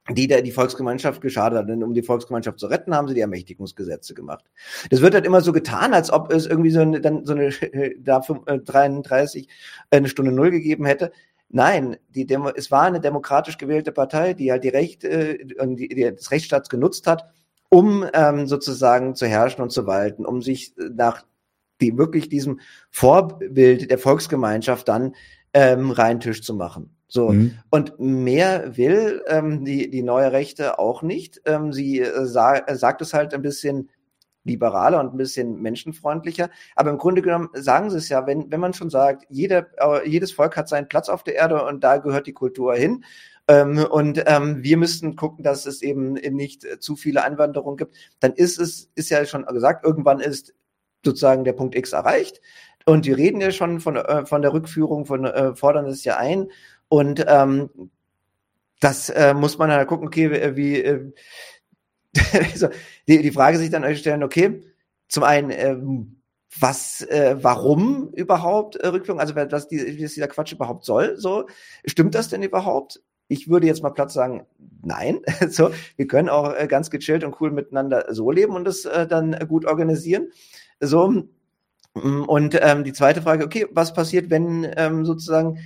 S2: die der, die Volksgemeinschaft geschadet hat. Denn um die Volksgemeinschaft zu retten, haben sie die Ermächtigungsgesetze gemacht. Das wird halt immer so getan, als ob es irgendwie so eine, dann so eine, *laughs* da 33 äh, eine Stunde Null gegeben hätte. Nein, die Demo es war eine demokratisch gewählte Partei, die halt die Rechte äh, die, die des Rechtsstaats genutzt hat, um ähm, sozusagen zu herrschen und zu walten, um sich nach die wirklich diesem Vorbild der Volksgemeinschaft dann ähm, rein Tisch zu machen. So mhm. und mehr will ähm, die die neue Rechte auch nicht. Ähm, sie äh, sa sagt es halt ein bisschen liberaler und ein bisschen menschenfreundlicher. Aber im Grunde genommen sagen sie es ja, wenn, wenn man schon sagt, jeder, äh, jedes Volk hat seinen Platz auf der Erde und da gehört die Kultur hin. Ähm, und ähm, wir müssten gucken, dass es eben nicht zu viele Einwanderungen gibt. Dann ist es, ist ja schon gesagt, irgendwann ist sozusagen der Punkt X erreicht. Und wir reden ja schon von, äh, von der Rückführung, von äh, fordern es ja ein. Und ähm, das äh, muss man halt gucken, okay, wie, wie äh, *laughs* also die, die Frage sich dann euch stellen, okay, zum einen, ähm, was, äh, warum überhaupt äh, Rückführung, also was, die, was dieser Quatsch überhaupt soll, so, stimmt das denn überhaupt? Ich würde jetzt mal Platz sagen, nein. *laughs* so, wir können auch äh, ganz gechillt und cool miteinander so leben und das äh, dann gut organisieren. So, mm, und ähm, die zweite Frage, okay, was passiert, wenn ähm, sozusagen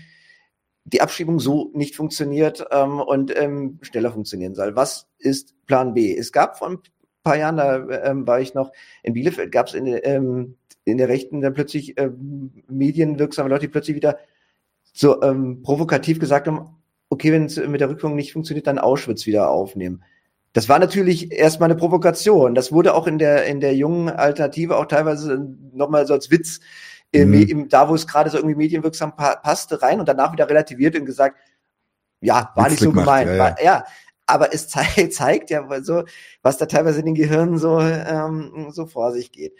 S2: die Abschiebung so nicht funktioniert ähm, und ähm, schneller funktionieren soll. Was ist Plan B? Es gab vor ein paar Jahren, da ähm, war ich noch in Bielefeld, gab es in, ähm, in der Rechten dann plötzlich ähm, medienwirksame Leute, die plötzlich wieder so ähm, provokativ gesagt haben, okay, wenn es mit der Rückführung nicht funktioniert, dann Auschwitz wieder aufnehmen. Das war natürlich erstmal eine Provokation. Das wurde auch in der, in der jungen Alternative auch teilweise nochmal so als Witz mhm. da, wo es gerade so irgendwie medienwirksam pa passte, rein und danach wieder relativiert und gesagt, ja, war nicht so gemeint. Ja, ja. War, ja, aber es ze *laughs* zeigt ja so, was da teilweise in den Gehirnen so, ähm, so vor sich geht.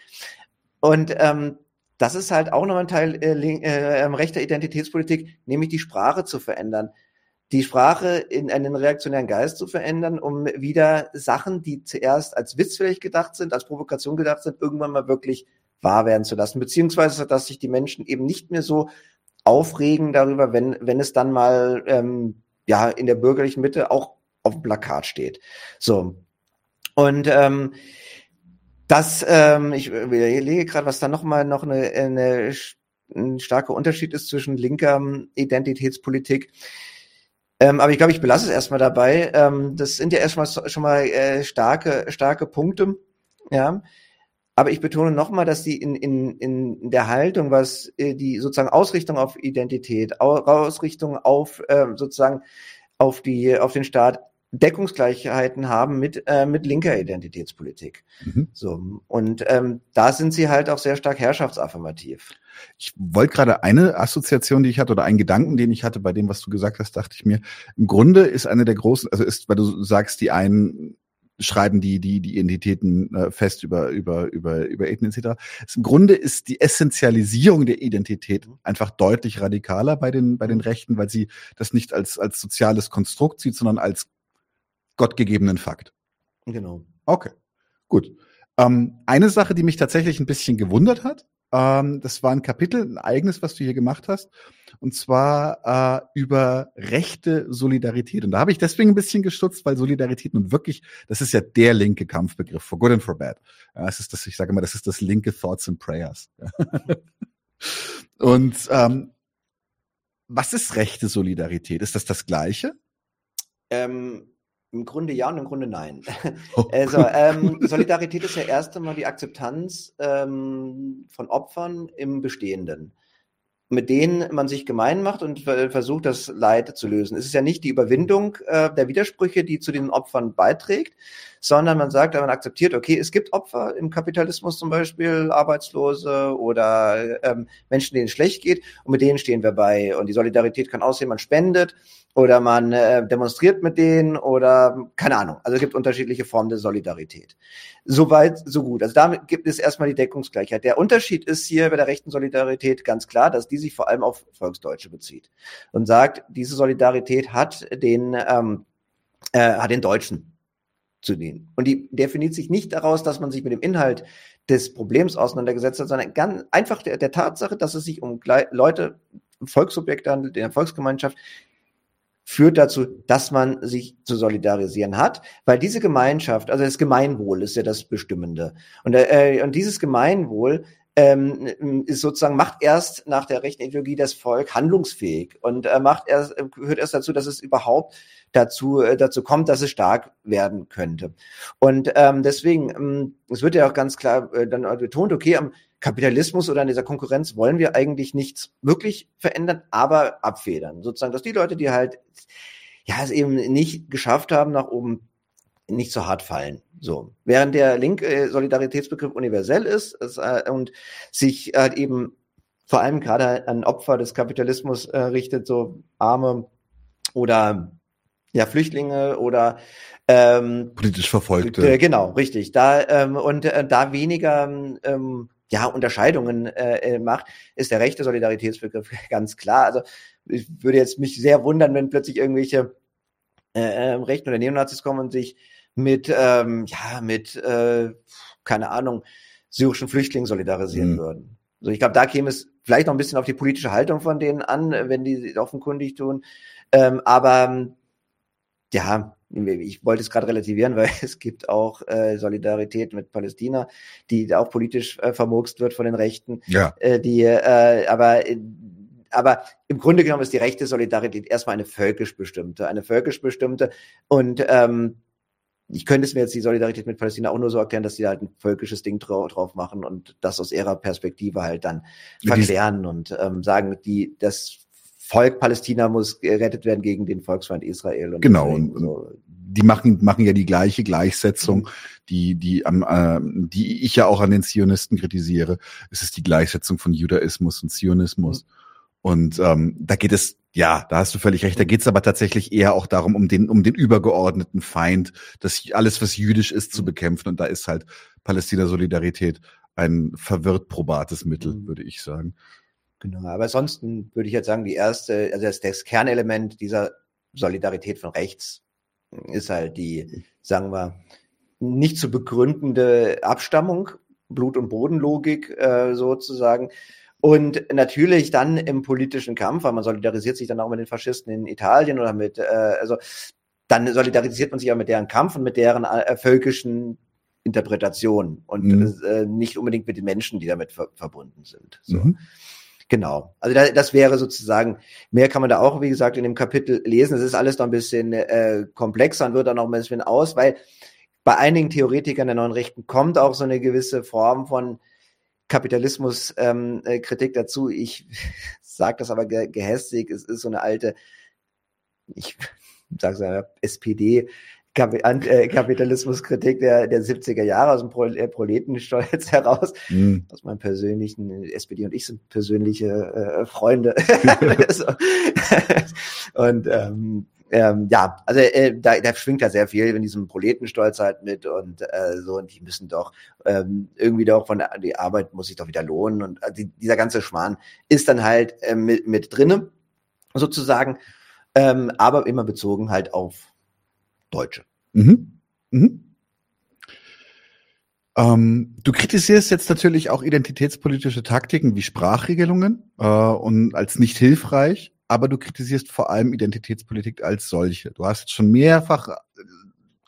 S2: Und ähm, das ist halt auch noch ein Teil äh, äh, ähm, rechter Identitätspolitik, nämlich die Sprache zu verändern. Die Sprache in einen reaktionären Geist zu verändern, um wieder Sachen, die zuerst als Witz vielleicht gedacht sind, als Provokation gedacht sind, irgendwann mal wirklich wahr werden zu lassen, beziehungsweise dass sich die Menschen eben nicht mehr so aufregen darüber, wenn, wenn es dann mal ähm, ja in der bürgerlichen Mitte auch auf dem Plakat steht. So. Und ähm, das, ähm, ich überlege gerade, was da nochmal noch eine, eine, ein starker Unterschied ist zwischen linker ähm, Identitätspolitik. Ähm, aber ich glaube, ich belasse es erstmal dabei. Ähm, das sind ja erstmal schon mal äh, starke, starke Punkte. Ja. Aber ich betone nochmal, dass die in, in, in der Haltung, was äh, die sozusagen Ausrichtung auf Identität, Ausrichtung auf äh, sozusagen auf die auf den Staat Deckungsgleichheiten haben mit äh, mit linker Identitätspolitik. Mhm. So und ähm, da sind sie halt auch sehr stark herrschaftsaffirmativ.
S1: Ich wollte gerade eine Assoziation, die ich hatte, oder einen Gedanken, den ich hatte bei dem, was du gesagt hast, dachte ich mir, im Grunde ist eine der großen, also ist, weil du sagst, die einen schreiben die die die Identitäten äh, fest über über über über Ethnien etc. Im Grunde ist die Essentialisierung der Identität einfach deutlich radikaler bei den bei den mhm. Rechten, weil sie das nicht als als soziales Konstrukt sieht, sondern als gottgegebenen Fakt.
S2: Genau.
S1: Okay, gut. Ähm, eine Sache, die mich tatsächlich ein bisschen gewundert hat, ähm, das war ein Kapitel, ein eigenes, was du hier gemacht hast, und zwar äh, über rechte Solidarität. Und da habe ich deswegen ein bisschen gestutzt, weil Solidarität nun wirklich, das ist ja der linke Kampfbegriff, for good and for bad. Ja, das ist das, ich sage mal, das ist das linke Thoughts and Prayers. *laughs* und ähm, was ist rechte Solidarität? Ist das das Gleiche?
S2: Ähm, im Grunde ja und im Grunde nein. *laughs* Oh. Also ähm, Solidarität ist ja erst einmal die Akzeptanz ähm, von Opfern im Bestehenden. mit denen man sich gemein macht und versucht, das Leid zu lösen. Es ist ja nicht die Überwindung äh, der Widersprüche, die zu den Opfern beiträgt, sondern man sagt, man akzeptiert, okay, es gibt Opfer im Kapitalismus zum Beispiel, Arbeitslose oder ähm, Menschen, denen es schlecht geht und mit denen stehen wir bei. Und die Solidarität kann aussehen, man spendet oder man äh, demonstriert mit denen oder keine Ahnung. Also es gibt unterschiedliche Formen der Solidarität. Soweit, so gut. Also damit gibt es erstmal die Deckungsgleichheit. Der Unterschied ist hier bei der rechten Solidarität ganz klar, dass die sich vor allem auf Volksdeutsche bezieht und sagt, diese Solidarität hat den ähm, äh, hat den Deutschen zu dienen. Und die definiert sich nicht daraus, dass man sich mit dem Inhalt des Problems auseinandergesetzt hat, sondern ganz einfach der, der Tatsache, dass es sich um Leute, Volkssubjekte handelt, in der Volksgemeinschaft, führt dazu, dass man sich zu solidarisieren hat, weil diese Gemeinschaft, also das Gemeinwohl ist ja das Bestimmende. Und, äh, und dieses Gemeinwohl ähm, ist sozusagen macht erst nach der rechten Ideologie das Volk handlungsfähig und äh, macht erst gehört erst dazu, dass es überhaupt dazu äh, dazu kommt, dass es stark werden könnte. Und ähm, deswegen, ähm, es wird ja auch ganz klar äh, dann betont, okay, am Kapitalismus oder an dieser Konkurrenz wollen wir eigentlich nichts wirklich verändern, aber abfedern. Sozusagen, dass die Leute, die halt ja es eben nicht geschafft haben, nach oben nicht so hart fallen. So. Während der linke äh, Solidaritätsbegriff universell ist es, äh, und sich halt eben vor allem gerade an Opfer des Kapitalismus äh, richtet, so Arme oder ja, Flüchtlinge oder
S1: ähm, politisch Verfolgte.
S2: Äh, genau, richtig. Da ähm, und äh, da weniger ähm, ja, Unterscheidungen äh, äh, macht, ist der rechte Solidaritätsbegriff *laughs* ganz klar. Also ich würde jetzt mich sehr wundern, wenn plötzlich irgendwelche äh, äh, Rechten oder Neonazis kommen und sich mit, ähm, ja, mit, äh, keine Ahnung, syrischen Flüchtlingen solidarisieren mhm. würden. Also ich glaube, da käme es vielleicht noch ein bisschen auf die politische Haltung von denen an, wenn die offenkundig tun. Ähm, aber ja, ich wollte es gerade relativieren, *laughs* weil es gibt auch äh, Solidarität mit Palästina, die auch politisch äh, vermurkst wird von den Rechten.
S1: Ja.
S2: Äh, die, äh, aber äh, aber im Grunde genommen ist die rechte Solidarität erstmal eine völkisch bestimmte, eine völkisch bestimmte. Und ähm, ich könnte es mir jetzt die Solidarität mit Palästina auch nur so erklären, dass sie halt ein völkisches Ding drauf, drauf machen und das aus ihrer Perspektive halt dann verklären und ähm, sagen, die das Volk Palästina muss gerettet werden gegen den Volksfeind Israel.
S1: Und genau. Und, so. Die machen, machen ja die gleiche Gleichsetzung, mhm. die, die, am, äh, die ich ja auch an den Zionisten kritisiere. Es ist die Gleichsetzung von Judaismus und Zionismus. Mhm. Und ähm, da geht es, ja, da hast du völlig recht, da geht es aber tatsächlich eher auch darum, um den, um den übergeordneten Feind, das alles, was jüdisch ist, zu bekämpfen. Und da ist halt Palästina-Solidarität ein verwirrt probates Mittel, mhm. würde ich sagen.
S2: Genau, aber ansonsten würde ich jetzt sagen, die erste, also das, das Kernelement dieser Solidarität von rechts ist halt die, sagen wir, nicht zu begründende Abstammung, Blut- und Bodenlogik äh, sozusagen. Und natürlich dann im politischen Kampf, weil man solidarisiert sich dann auch mit den Faschisten in Italien oder mit, äh, also dann solidarisiert man sich auch mit deren Kampf und mit deren äh, völkischen Interpretation und mhm. äh, nicht unbedingt mit den Menschen, die damit ver verbunden sind. So. Mhm. Genau. Also da, das wäre sozusagen, mehr kann man da auch, wie gesagt, in dem Kapitel lesen. Es ist alles noch ein bisschen äh, komplexer und wird dann noch ein bisschen aus, weil bei einigen Theoretikern der neuen Rechten kommt auch so eine gewisse Form von Kapitalismuskritik ähm, äh, dazu. Ich *laughs* sage das aber ge gehässig. Es ist so eine alte, ich sage es ja, SPD äh, Kapitalismuskritik der, der 70er Jahre aus dem Pro äh, Proletenstolz *laughs* heraus. Mhm. Aus meinem persönlichen, SPD und ich sind persönliche äh, Freunde. *laughs* und ähm, ähm, ja, also äh, da, da schwingt ja sehr viel in diesem Proletenstolz halt mit und äh, so und die müssen doch ähm, irgendwie doch von der die Arbeit muss sich doch wieder lohnen und also dieser ganze Schmarrn ist dann halt äh, mit, mit drinne sozusagen, ähm, aber immer bezogen halt auf Deutsche. Mhm. Mhm.
S1: Ähm, du kritisierst jetzt natürlich auch identitätspolitische Taktiken wie Sprachregelungen äh, und als nicht hilfreich, aber du kritisierst vor allem Identitätspolitik als solche. Du hast jetzt schon mehrfach äh,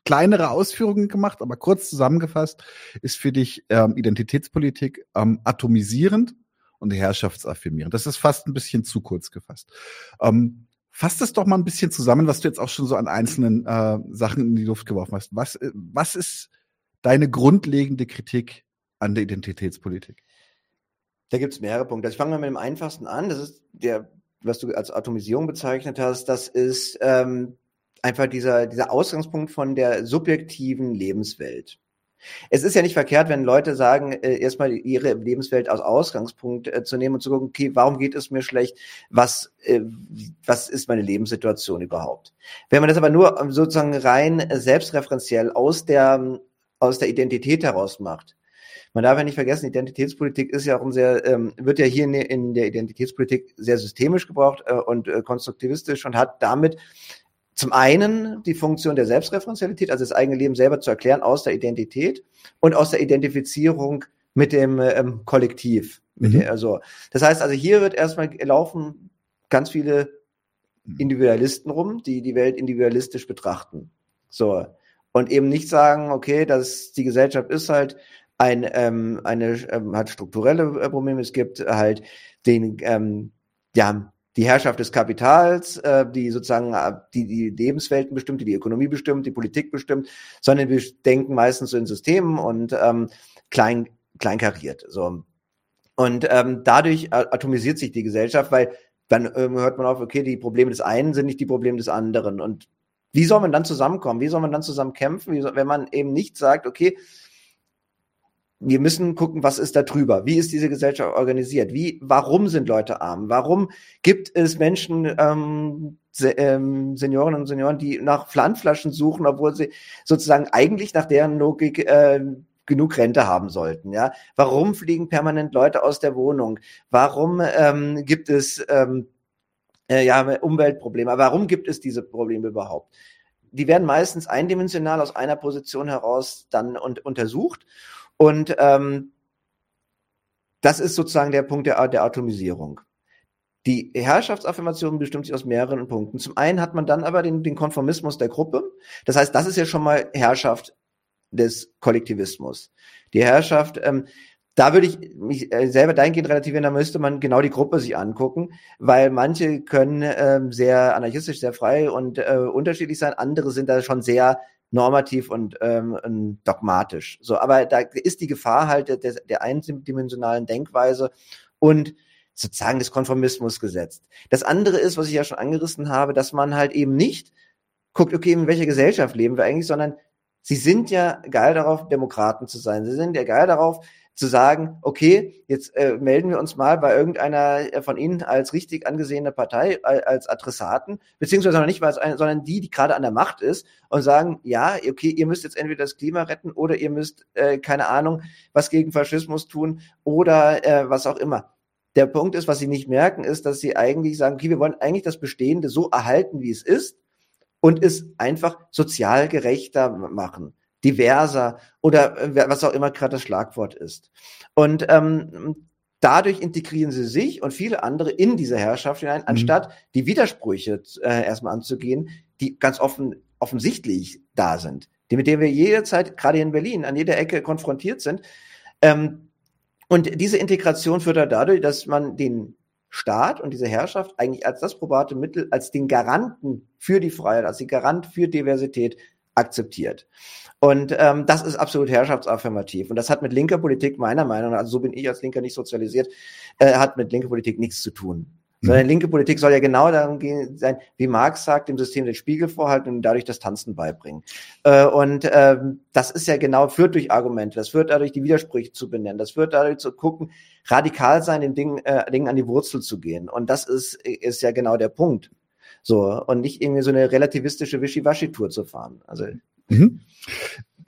S1: kleinere Ausführungen gemacht, aber kurz zusammengefasst ist für dich ähm, Identitätspolitik ähm, atomisierend und herrschaftsaffirmierend. Das ist fast ein bisschen zu kurz gefasst. Ähm, Fass das doch mal ein bisschen zusammen, was du jetzt auch schon so an einzelnen äh, Sachen in die Luft geworfen hast. Was, äh, was ist deine grundlegende Kritik an der Identitätspolitik?
S2: Da gibt es mehrere Punkte. Also ich fange mal mit dem einfachsten an. Das ist der, was du als Atomisierung bezeichnet hast. Das ist ähm, einfach dieser, dieser Ausgangspunkt von der subjektiven Lebenswelt. Es ist ja nicht verkehrt, wenn Leute sagen, äh, erstmal ihre Lebenswelt als Ausgangspunkt äh, zu nehmen und zu gucken, okay, warum geht es mir schlecht? Was, äh, was ist meine Lebenssituation überhaupt? Wenn man das aber nur ähm, sozusagen rein selbstreferenziell aus der, aus der Identität heraus macht, man darf ja nicht vergessen, Identitätspolitik ist ja auch ein sehr, ähm, wird ja hier in, in der Identitätspolitik sehr systemisch gebraucht äh, und äh, konstruktivistisch und hat damit zum einen die Funktion der Selbstreferenzialität, also das eigene Leben selber zu erklären aus der Identität und aus der Identifizierung mit dem ähm, Kollektiv. Mit mhm. der, also, das heißt also, hier wird erstmal laufen ganz viele. Individualisten rum, die die Welt individualistisch betrachten. So. Und eben nicht sagen, okay, dass die Gesellschaft ist halt ein, ähm, eine, ähm, hat strukturelle äh, Probleme, es gibt halt den, ähm, ja, die Herrschaft des Kapitals, äh, die sozusagen äh, die, die Lebenswelten bestimmt, die die Ökonomie bestimmt, die Politik bestimmt, sondern wir denken meistens so in Systemen und ähm, klein, kleinkariert. So. Und ähm, dadurch atomisiert sich die Gesellschaft, weil dann ähm, hört man auf, okay, die Probleme des einen sind nicht die Probleme des anderen. Und wie soll man dann zusammenkommen? Wie soll man dann zusammen kämpfen? Soll, wenn man eben nicht sagt, okay, wir müssen gucken, was ist da drüber? Wie ist diese Gesellschaft organisiert? Wie, warum sind Leute arm? Warum gibt es Menschen, ähm, Se ähm, Senioren und Senioren, die nach Pfandflaschen suchen, obwohl sie sozusagen eigentlich nach deren Logik äh, genug Rente haben sollten. Ja, warum fliegen permanent Leute aus der Wohnung? Warum ähm, gibt es ähm, äh, ja Umweltprobleme? Warum gibt es diese Probleme überhaupt? Die werden meistens eindimensional aus einer Position heraus dann und, untersucht und ähm, das ist sozusagen der Punkt der, der Atomisierung. Die Herrschaftsaffirmation bestimmt sich aus mehreren Punkten. Zum einen hat man dann aber den, den Konformismus der Gruppe. Das heißt, das ist ja schon mal Herrschaft des Kollektivismus. Die Herrschaft, ähm, da würde ich mich äh, selber dahingehend relativieren, da müsste man genau die Gruppe sich angucken, weil manche können ähm, sehr anarchistisch, sehr frei und äh, unterschiedlich sein, andere sind da schon sehr normativ und ähm, dogmatisch. So, aber da ist die Gefahr halt der, der eindimensionalen Denkweise und sozusagen des Konformismus gesetzt. Das andere ist, was ich ja schon angerissen habe, dass man halt eben nicht guckt, okay, in welcher Gesellschaft leben wir eigentlich, sondern sie sind ja geil darauf, Demokraten zu sein. Sie sind ja geil darauf, zu sagen, okay, jetzt äh, melden wir uns mal bei irgendeiner äh, von Ihnen als richtig angesehene Partei, äh, als Adressaten, beziehungsweise noch nicht mal als eine, sondern die, die gerade an der Macht ist und sagen, ja, okay, ihr müsst jetzt entweder das Klima retten oder ihr müsst, äh, keine Ahnung, was gegen Faschismus tun oder äh, was auch immer. Der Punkt ist, was sie nicht merken, ist, dass sie eigentlich sagen, okay, wir wollen eigentlich das Bestehende so erhalten, wie es ist und es einfach sozial gerechter machen diverser oder äh, was auch immer gerade das Schlagwort ist. Und ähm, dadurch integrieren sie sich und viele andere in diese Herrschaft hinein, mhm. anstatt die Widersprüche äh, erstmal anzugehen, die ganz offen offensichtlich da sind, die mit denen wir jederzeit, gerade in Berlin, an jeder Ecke konfrontiert sind. Ähm, und diese Integration führt halt dadurch, dass man den Staat und diese Herrschaft eigentlich als das probate Mittel, als den Garanten für die Freiheit, als den Garant für Diversität akzeptiert. Und ähm, das ist absolut herrschaftsaffirmativ. Und das hat mit linker Politik meiner Meinung nach, also so bin ich als Linker nicht sozialisiert, äh, hat mit linker Politik nichts zu tun. Mhm. Sondern linke Politik soll ja genau darum gehen, sein, wie Marx sagt, dem System den Spiegel vorhalten und dadurch das Tanzen beibringen. Äh, und ähm, das ist ja genau, führt durch Argumente, das führt dadurch, die Widersprüche zu benennen, das führt dadurch zu gucken, radikal sein, den Ding, äh, Dingen an die Wurzel zu gehen. Und das ist, ist ja genau der Punkt. So, und nicht irgendwie so eine relativistische Wischiwaschi-Tour zu fahren. Also. Mhm.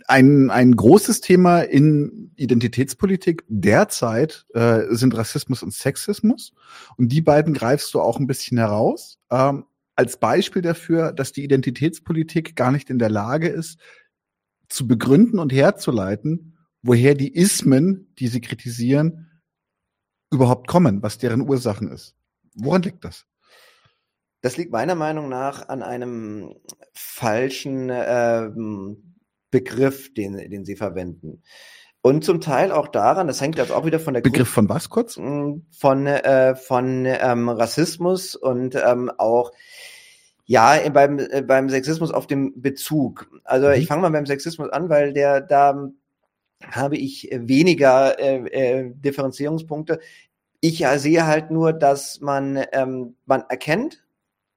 S1: Ein, ein großes Thema in Identitätspolitik derzeit äh, sind Rassismus und Sexismus. Und die beiden greifst du auch ein bisschen heraus. Ähm, als Beispiel dafür, dass die Identitätspolitik gar nicht in der Lage ist, zu begründen und herzuleiten, woher die Ismen, die sie kritisieren, überhaupt kommen, was deren Ursachen ist. Woran liegt das?
S2: Das liegt meiner Meinung nach an einem falschen ähm, Begriff, den, den sie verwenden. Und zum Teil auch daran, das hängt jetzt auch wieder von der
S1: Begriff von was kurz?
S2: Hm, von äh, von ähm, Rassismus und ähm, auch ja beim äh, beim Sexismus auf dem Bezug. Also mhm. ich fange mal beim Sexismus an, weil der da habe ich weniger äh, äh, Differenzierungspunkte ich sehe halt nur, dass man, ähm, man erkennt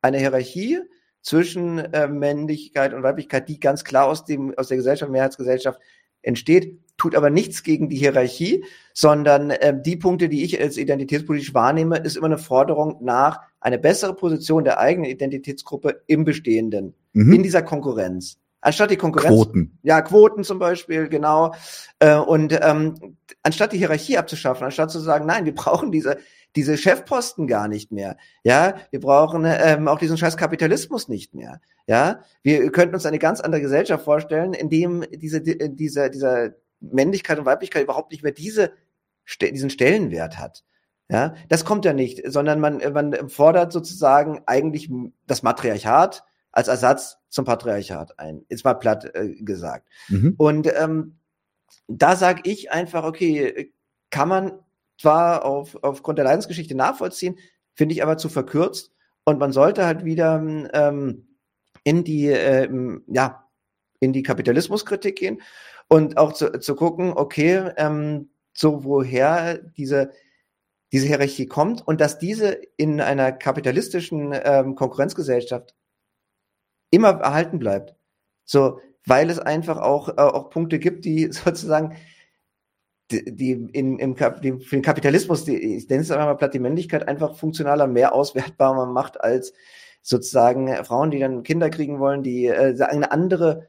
S2: eine Hierarchie zwischen äh, Männlichkeit und Weiblichkeit, die ganz klar aus, dem, aus der Gesellschaft, Mehrheitsgesellschaft entsteht, tut aber nichts gegen die Hierarchie, sondern äh, die Punkte, die ich als identitätspolitisch wahrnehme, ist immer eine Forderung nach eine bessere Position der eigenen Identitätsgruppe im Bestehenden, mhm. in dieser Konkurrenz. Anstatt die Konkurrenz.
S1: Quoten.
S2: Ja, Quoten zum Beispiel, genau. Äh, und ähm, anstatt die Hierarchie abzuschaffen, anstatt zu sagen, nein, wir brauchen diese, diese Chefposten gar nicht mehr. Ja, wir brauchen ähm, auch diesen scheiß Kapitalismus nicht mehr. Ja, wir könnten uns eine ganz andere Gesellschaft vorstellen, in dem diese, diese, dieser Männlichkeit und Weiblichkeit überhaupt nicht mehr diese, diesen Stellenwert hat. Ja, das kommt ja nicht, sondern man, man fordert sozusagen eigentlich das Matriarchat als Ersatz zum Patriarchat ein. Ist mal platt äh, gesagt. Mhm. Und ähm, da sage ich einfach, okay, kann man zwar auf, aufgrund der Leidensgeschichte nachvollziehen, finde ich aber zu verkürzt. Und man sollte halt wieder ähm, in die, äh, ja, in die Kapitalismuskritik gehen und auch zu, zu gucken, okay, ähm, so woher diese, diese Hierarchie kommt und dass diese in einer kapitalistischen ähm, Konkurrenzgesellschaft immer erhalten bleibt. So, weil es einfach auch, äh, auch Punkte gibt, die *laughs* sozusagen die, die in, im die, für den Kapitalismus, die, ich nenne es einfach mal platt, die Männlichkeit einfach funktionaler, mehr auswertbarer macht als sozusagen Frauen, die dann Kinder kriegen wollen, die äh, eine andere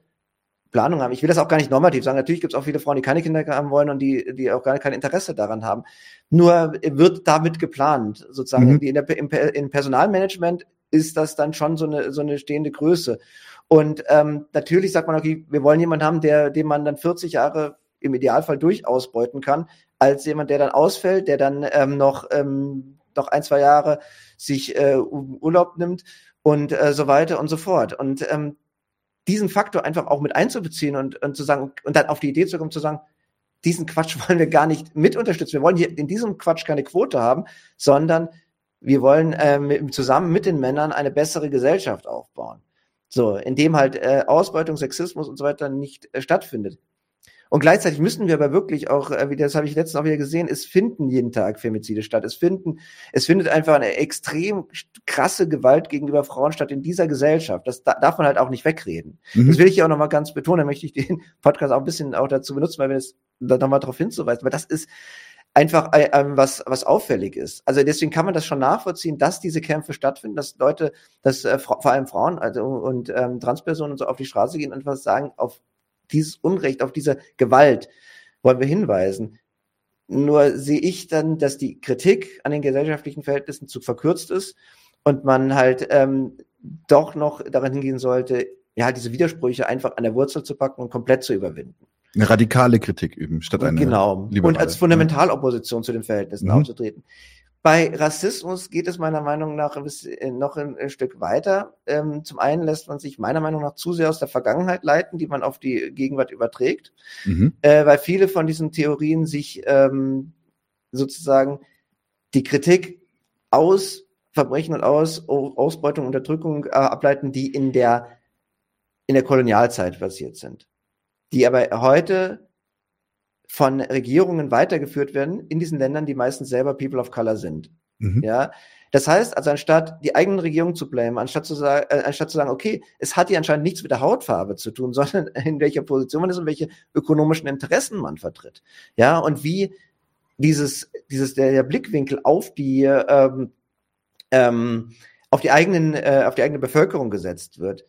S2: Planung haben. Ich will das auch gar nicht normativ sagen. Natürlich gibt es auch viele Frauen, die keine Kinder haben wollen und die, die auch gar kein Interesse daran haben. Nur wird damit geplant, sozusagen. Mhm. In der, im, im Personalmanagement ist das dann schon so eine, so eine stehende Größe. Und ähm, natürlich sagt man, okay, wir wollen jemanden haben, der, dem man dann 40 Jahre im Idealfall durchausbeuten kann, als jemand, der dann ausfällt, der dann ähm, noch, ähm, noch ein, zwei Jahre sich äh, Urlaub nimmt und äh, so weiter und so fort. Und ähm, diesen Faktor einfach auch mit einzubeziehen und, und zu sagen, und dann auf die Idee zu kommen, zu sagen, diesen Quatsch *laughs* wollen wir gar nicht mit unterstützen. Wir wollen hier in diesem Quatsch keine Quote haben, sondern wir wollen äh, mit, zusammen mit den Männern eine bessere Gesellschaft aufbauen. So, in dem halt äh, Ausbeutung, Sexismus und so weiter nicht äh, stattfindet. Und gleichzeitig müssen wir aber wirklich auch, äh, wie das habe ich letztens auch wieder gesehen, es finden jeden Tag Femizide statt. Es finden, es findet einfach eine extrem krasse Gewalt gegenüber Frauen statt in dieser Gesellschaft. Das da, darf man halt auch nicht wegreden. Mhm. Das will ich hier auch nochmal ganz betonen. Da möchte ich den *laughs* Podcast auch ein bisschen auch dazu benutzen, weil wir es da nochmal darauf hinzuweisen. Weil das ist, einfach äh, ähm, was, was auffällig ist. Also deswegen kann man das schon nachvollziehen, dass diese Kämpfe stattfinden, dass Leute, dass äh, vor allem Frauen also, und ähm, Transpersonen so auf die Straße gehen und was sagen, auf dieses Unrecht, auf diese Gewalt wollen wir hinweisen. Nur sehe ich dann, dass die Kritik an den gesellschaftlichen Verhältnissen zu verkürzt ist und man halt ähm, doch noch daran hingehen sollte, ja, diese Widersprüche einfach an der Wurzel zu packen und komplett zu überwinden.
S1: Eine radikale Kritik üben, statt eine
S2: Genau. Liberale. Und als Fundamentalopposition zu den Verhältnissen mhm. aufzutreten. Bei Rassismus geht es meiner Meinung nach äh, noch ein, Stück weiter. Ähm, zum einen lässt man sich meiner Meinung nach zu sehr aus der Vergangenheit leiten, die man auf die Gegenwart überträgt, mhm. äh, weil viele von diesen Theorien sich ähm, sozusagen die Kritik aus Verbrechen und aus Ausbeutung, Unterdrückung äh, ableiten, die in der in der Kolonialzeit passiert sind die aber heute von Regierungen weitergeführt werden in diesen Ländern, die meistens selber People of Color sind. Mhm. Ja, das heißt, also anstatt die eigenen Regierungen zu blamen, anstatt zu sagen, äh, anstatt zu sagen, okay, es hat hier anscheinend nichts mit der Hautfarbe zu tun, *laughs* sondern in welcher Position man ist und welche ökonomischen Interessen man vertritt. Ja, und wie dieses, dieses der, der Blickwinkel auf die ähm, ähm, auf die eigenen, äh, auf die eigene Bevölkerung gesetzt wird.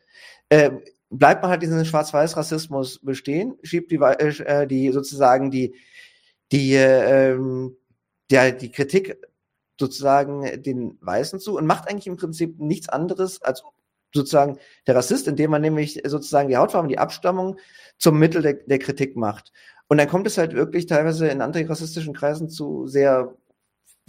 S2: Äh, bleibt man halt diesen Schwarz-Weiß-Rassismus bestehen, schiebt die, äh, die sozusagen die, die, ähm, der, die Kritik sozusagen den Weißen zu und macht eigentlich im Prinzip nichts anderes als sozusagen der Rassist, indem man nämlich sozusagen die Hautfarbe, die Abstammung zum Mittel der, der Kritik macht. Und dann kommt es halt wirklich teilweise in antirassistischen Kreisen zu sehr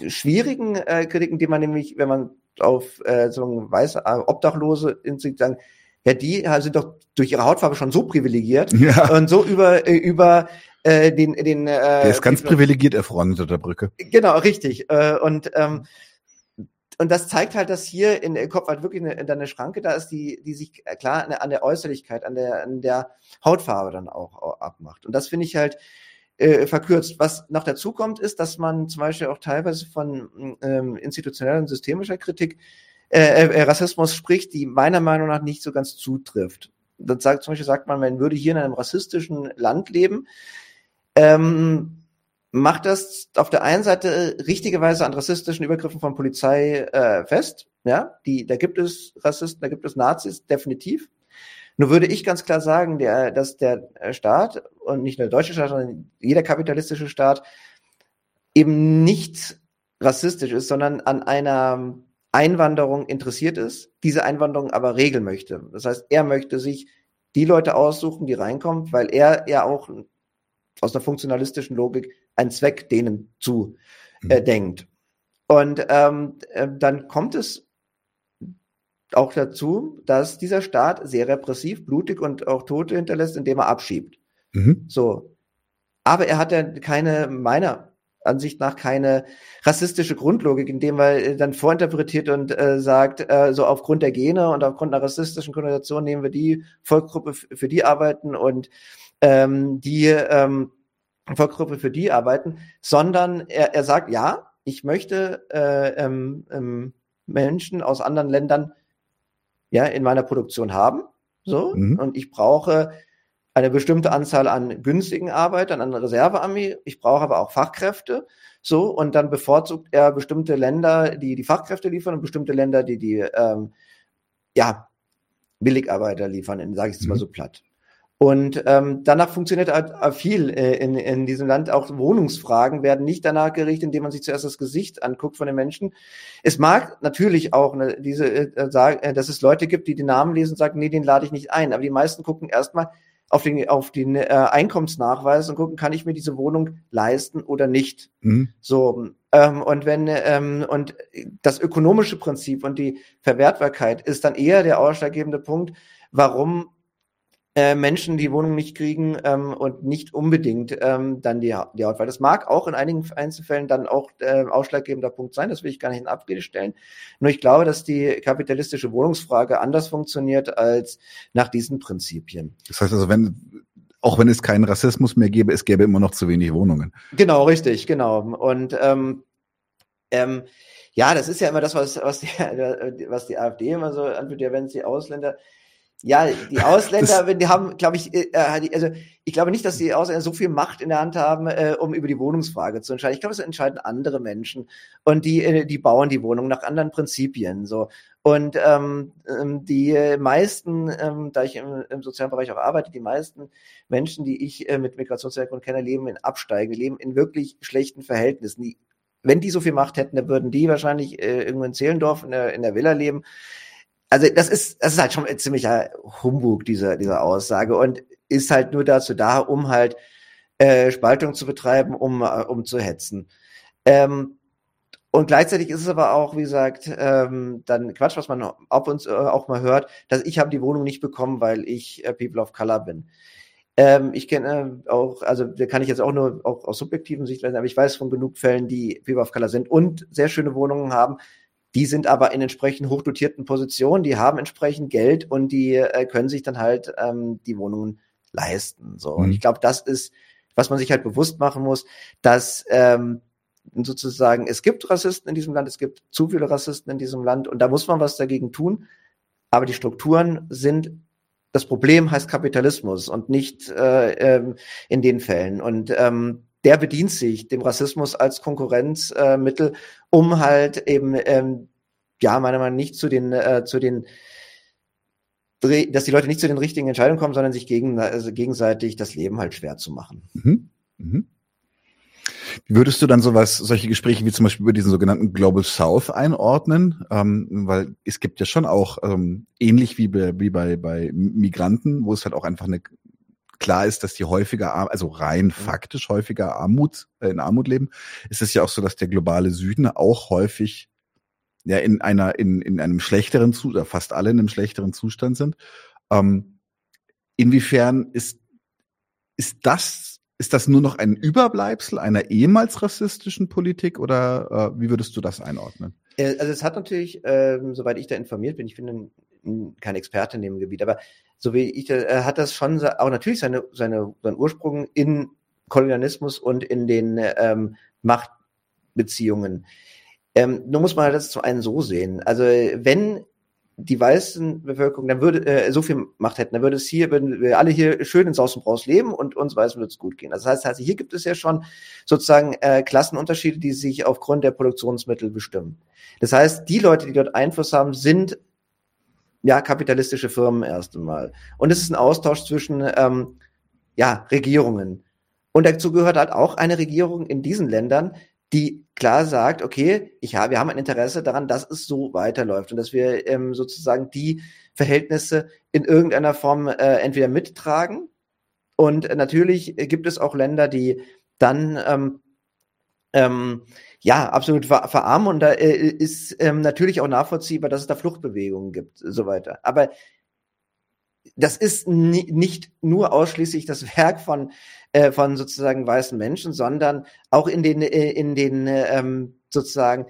S2: schwierigen äh, Kritiken, die man nämlich, wenn man auf äh, so weiße äh, Obdachlose in sich sagen, ja, die sind doch durch ihre Hautfarbe schon so privilegiert ja. und so über, äh, über äh, den, den äh,
S1: Der ist ganz privilegiert erfroren unter der Brücke.
S2: Genau, richtig. Äh, und ähm, und das zeigt halt, dass hier in der Kopf halt wirklich eine, eine Schranke da ist, die, die sich äh, klar an der Äußerlichkeit, an der, an der Hautfarbe dann auch abmacht. Und das finde ich halt äh, verkürzt. Was noch dazu kommt, ist, dass man zum Beispiel auch teilweise von ähm, institutioneller und systemischer Kritik äh, äh, Rassismus spricht, die meiner Meinung nach nicht so ganz zutrifft. Das sagt, zum Beispiel sagt man, man würde hier in einem rassistischen Land leben, ähm, macht das auf der einen Seite richtigerweise an rassistischen Übergriffen von Polizei äh, fest. Ja, die, da gibt es Rassisten, da gibt es Nazis, definitiv. Nur würde ich ganz klar sagen, der, dass der Staat und nicht nur der deutsche Staat, sondern jeder kapitalistische Staat eben nicht rassistisch ist, sondern an einer Einwanderung interessiert ist, diese Einwanderung aber regeln möchte. Das heißt, er möchte sich die Leute aussuchen, die reinkommen, weil er ja auch aus einer funktionalistischen Logik einen Zweck denen zu äh, mhm. denkt. Und ähm, äh, dann kommt es auch dazu, dass dieser Staat sehr repressiv, blutig und auch Tote hinterlässt, indem er abschiebt. Mhm. So. Aber er hat ja keine, meiner Ansicht nach, keine rassistische Grundlogik, indem er dann vorinterpretiert und äh, sagt, äh, so aufgrund der Gene und aufgrund einer rassistischen Konnotation nehmen wir die Volksgruppe, für die arbeiten und ähm, die ähm, Volksgruppe, für die arbeiten, sondern er, er sagt, ja, ich möchte äh, ähm, ähm, Menschen aus anderen Ländern ja, in meiner Produktion haben. So. Mhm. Und ich brauche eine bestimmte Anzahl an günstigen Arbeitern, an Reservearmee. Ich brauche aber auch Fachkräfte. So. Und dann bevorzugt er bestimmte Länder, die die Fachkräfte liefern und bestimmte Länder, die die, ähm, ja, Billigarbeiter liefern, sage ich es mhm. mal so platt. Und ähm, danach funktioniert halt viel äh, in, in diesem Land. Auch Wohnungsfragen werden nicht danach gerichtet, indem man sich zuerst das Gesicht anguckt von den Menschen. Es mag natürlich auch ne, diese äh, sagen, äh, dass es Leute gibt, die den Namen lesen und sagen, nee, den lade ich nicht ein. Aber die meisten gucken erstmal auf den, auf den äh, Einkommensnachweis und gucken, kann ich mir diese Wohnung leisten oder nicht. Mhm. So ähm, und wenn ähm, und das ökonomische Prinzip und die Verwertbarkeit ist dann eher der ausschlaggebende Punkt, warum äh, Menschen die Wohnung nicht kriegen ähm, und nicht unbedingt ähm, dann die, die Haut. Weil das mag auch in einigen Einzelfällen dann auch äh, ausschlaggebender Punkt sein, das will ich gar nicht in Abrede stellen. Nur ich glaube, dass die kapitalistische Wohnungsfrage anders funktioniert als nach diesen Prinzipien.
S1: Das heißt also, wenn auch wenn es keinen Rassismus mehr gäbe, es gäbe immer noch zu wenig Wohnungen.
S2: Genau, richtig, genau. Und ähm, ähm, ja, das ist ja immer das, was, was, die, *laughs* was die AfD immer so anbietet, ja, wenn sie Ausländer ja, die Ausländer, wenn die haben, glaube ich, äh, äh also ich glaube nicht, dass die Ausländer so viel Macht in der Hand haben, äh, um über die Wohnungsfrage zu entscheiden. Ich glaube, es entscheiden andere Menschen und die, äh, die bauen die Wohnung nach anderen Prinzipien. So und ähm, ähm die meisten, ähm, da ich im, im sozialen Bereich auch arbeite, die meisten Menschen, die ich äh, mit Migrationshintergrund kenne, leben in Absteigen, leben in wirklich schlechten Verhältnissen. Die, wenn die so viel Macht hätten, dann würden die wahrscheinlich äh, irgendwo in Zehlendorf in der, in der Villa leben also das ist, das ist halt schon ein ziemlicher Humbug, diese, diese Aussage und ist halt nur dazu da, um halt äh, Spaltung zu betreiben, um, äh, um zu hetzen. Ähm, und gleichzeitig ist es aber auch, wie gesagt, ähm, dann Quatsch, was man ab uns äh, auch mal hört, dass ich habe die Wohnung nicht bekommen, weil ich äh, People of Color bin. Ähm, ich kenne äh, auch, also da kann ich jetzt auch nur auch aus subjektiven Sicht aber ich weiß von genug Fällen, die People of Color sind und sehr schöne Wohnungen haben, die sind aber in entsprechend hochdotierten Positionen, die haben entsprechend Geld und die äh, können sich dann halt ähm, die Wohnungen leisten. So. Mhm. Und ich glaube, das ist, was man sich halt bewusst machen muss, dass ähm, sozusagen es gibt Rassisten in diesem Land, es gibt zu viele Rassisten in diesem Land und da muss man was dagegen tun. Aber die Strukturen sind das Problem heißt Kapitalismus und nicht äh, ähm, in den Fällen. Und ähm, der bedient sich dem Rassismus als Konkurrenzmittel, um halt eben, ähm, ja, meiner Meinung nach nicht zu den, äh, zu den, dass die Leute nicht zu den richtigen Entscheidungen kommen, sondern sich gegen, also gegenseitig das Leben halt schwer zu machen. Mhm. Mhm.
S1: Würdest du dann sowas, solche Gespräche wie zum Beispiel über diesen sogenannten Global South einordnen? Ähm, weil es gibt ja schon auch, ähm, ähnlich wie bei, wie bei, bei Migranten, wo es halt auch einfach eine klar ist, dass die häufiger, also rein mhm. faktisch häufiger Armut, äh, in Armut leben, ist es ja auch so, dass der globale Süden auch häufig ja in einer, in, in einem schlechteren Zustand, fast alle in einem schlechteren Zustand sind. Ähm, inwiefern ist, ist das, ist das nur noch ein Überbleibsel einer ehemals rassistischen Politik oder äh, wie würdest du das einordnen?
S2: Äh, also es hat natürlich, ähm, soweit ich da informiert bin, ich bin kein Experte in dem Gebiet, aber so wie ich, äh, hat das schon auch natürlich seine, seine, seinen Ursprung in Kolonialismus und in den ähm, Machtbeziehungen. Ähm, nur muss man das zu einen so sehen. Also wenn die weißen Bevölkerung dann würde äh, so viel Macht hätten, dann würde es hier, würden wir alle hier schön in Saus und Braus leben und uns Weißen würde es gut gehen. Das heißt, also hier gibt es ja schon sozusagen äh, Klassenunterschiede, die sich aufgrund der Produktionsmittel bestimmen. Das heißt, die Leute, die dort Einfluss haben, sind ja kapitalistische Firmen erst einmal. Und es ist ein Austausch zwischen ähm, ja Regierungen. Und dazu gehört halt auch eine Regierung in diesen Ländern, die klar sagt, okay, ich habe, wir haben ein Interesse daran, dass es so weiterläuft und dass wir ähm, sozusagen die Verhältnisse in irgendeiner Form äh, entweder mittragen. Und natürlich gibt es auch Länder, die dann ähm, ähm, ja absolut ver verarmen und da äh, ist ähm, natürlich auch nachvollziehbar, dass es da Fluchtbewegungen gibt, so weiter. Aber das ist nicht nur ausschließlich das *laughs* Werk von äh, von sozusagen weißen Menschen, sondern auch in den äh, in den ähm, sozusagen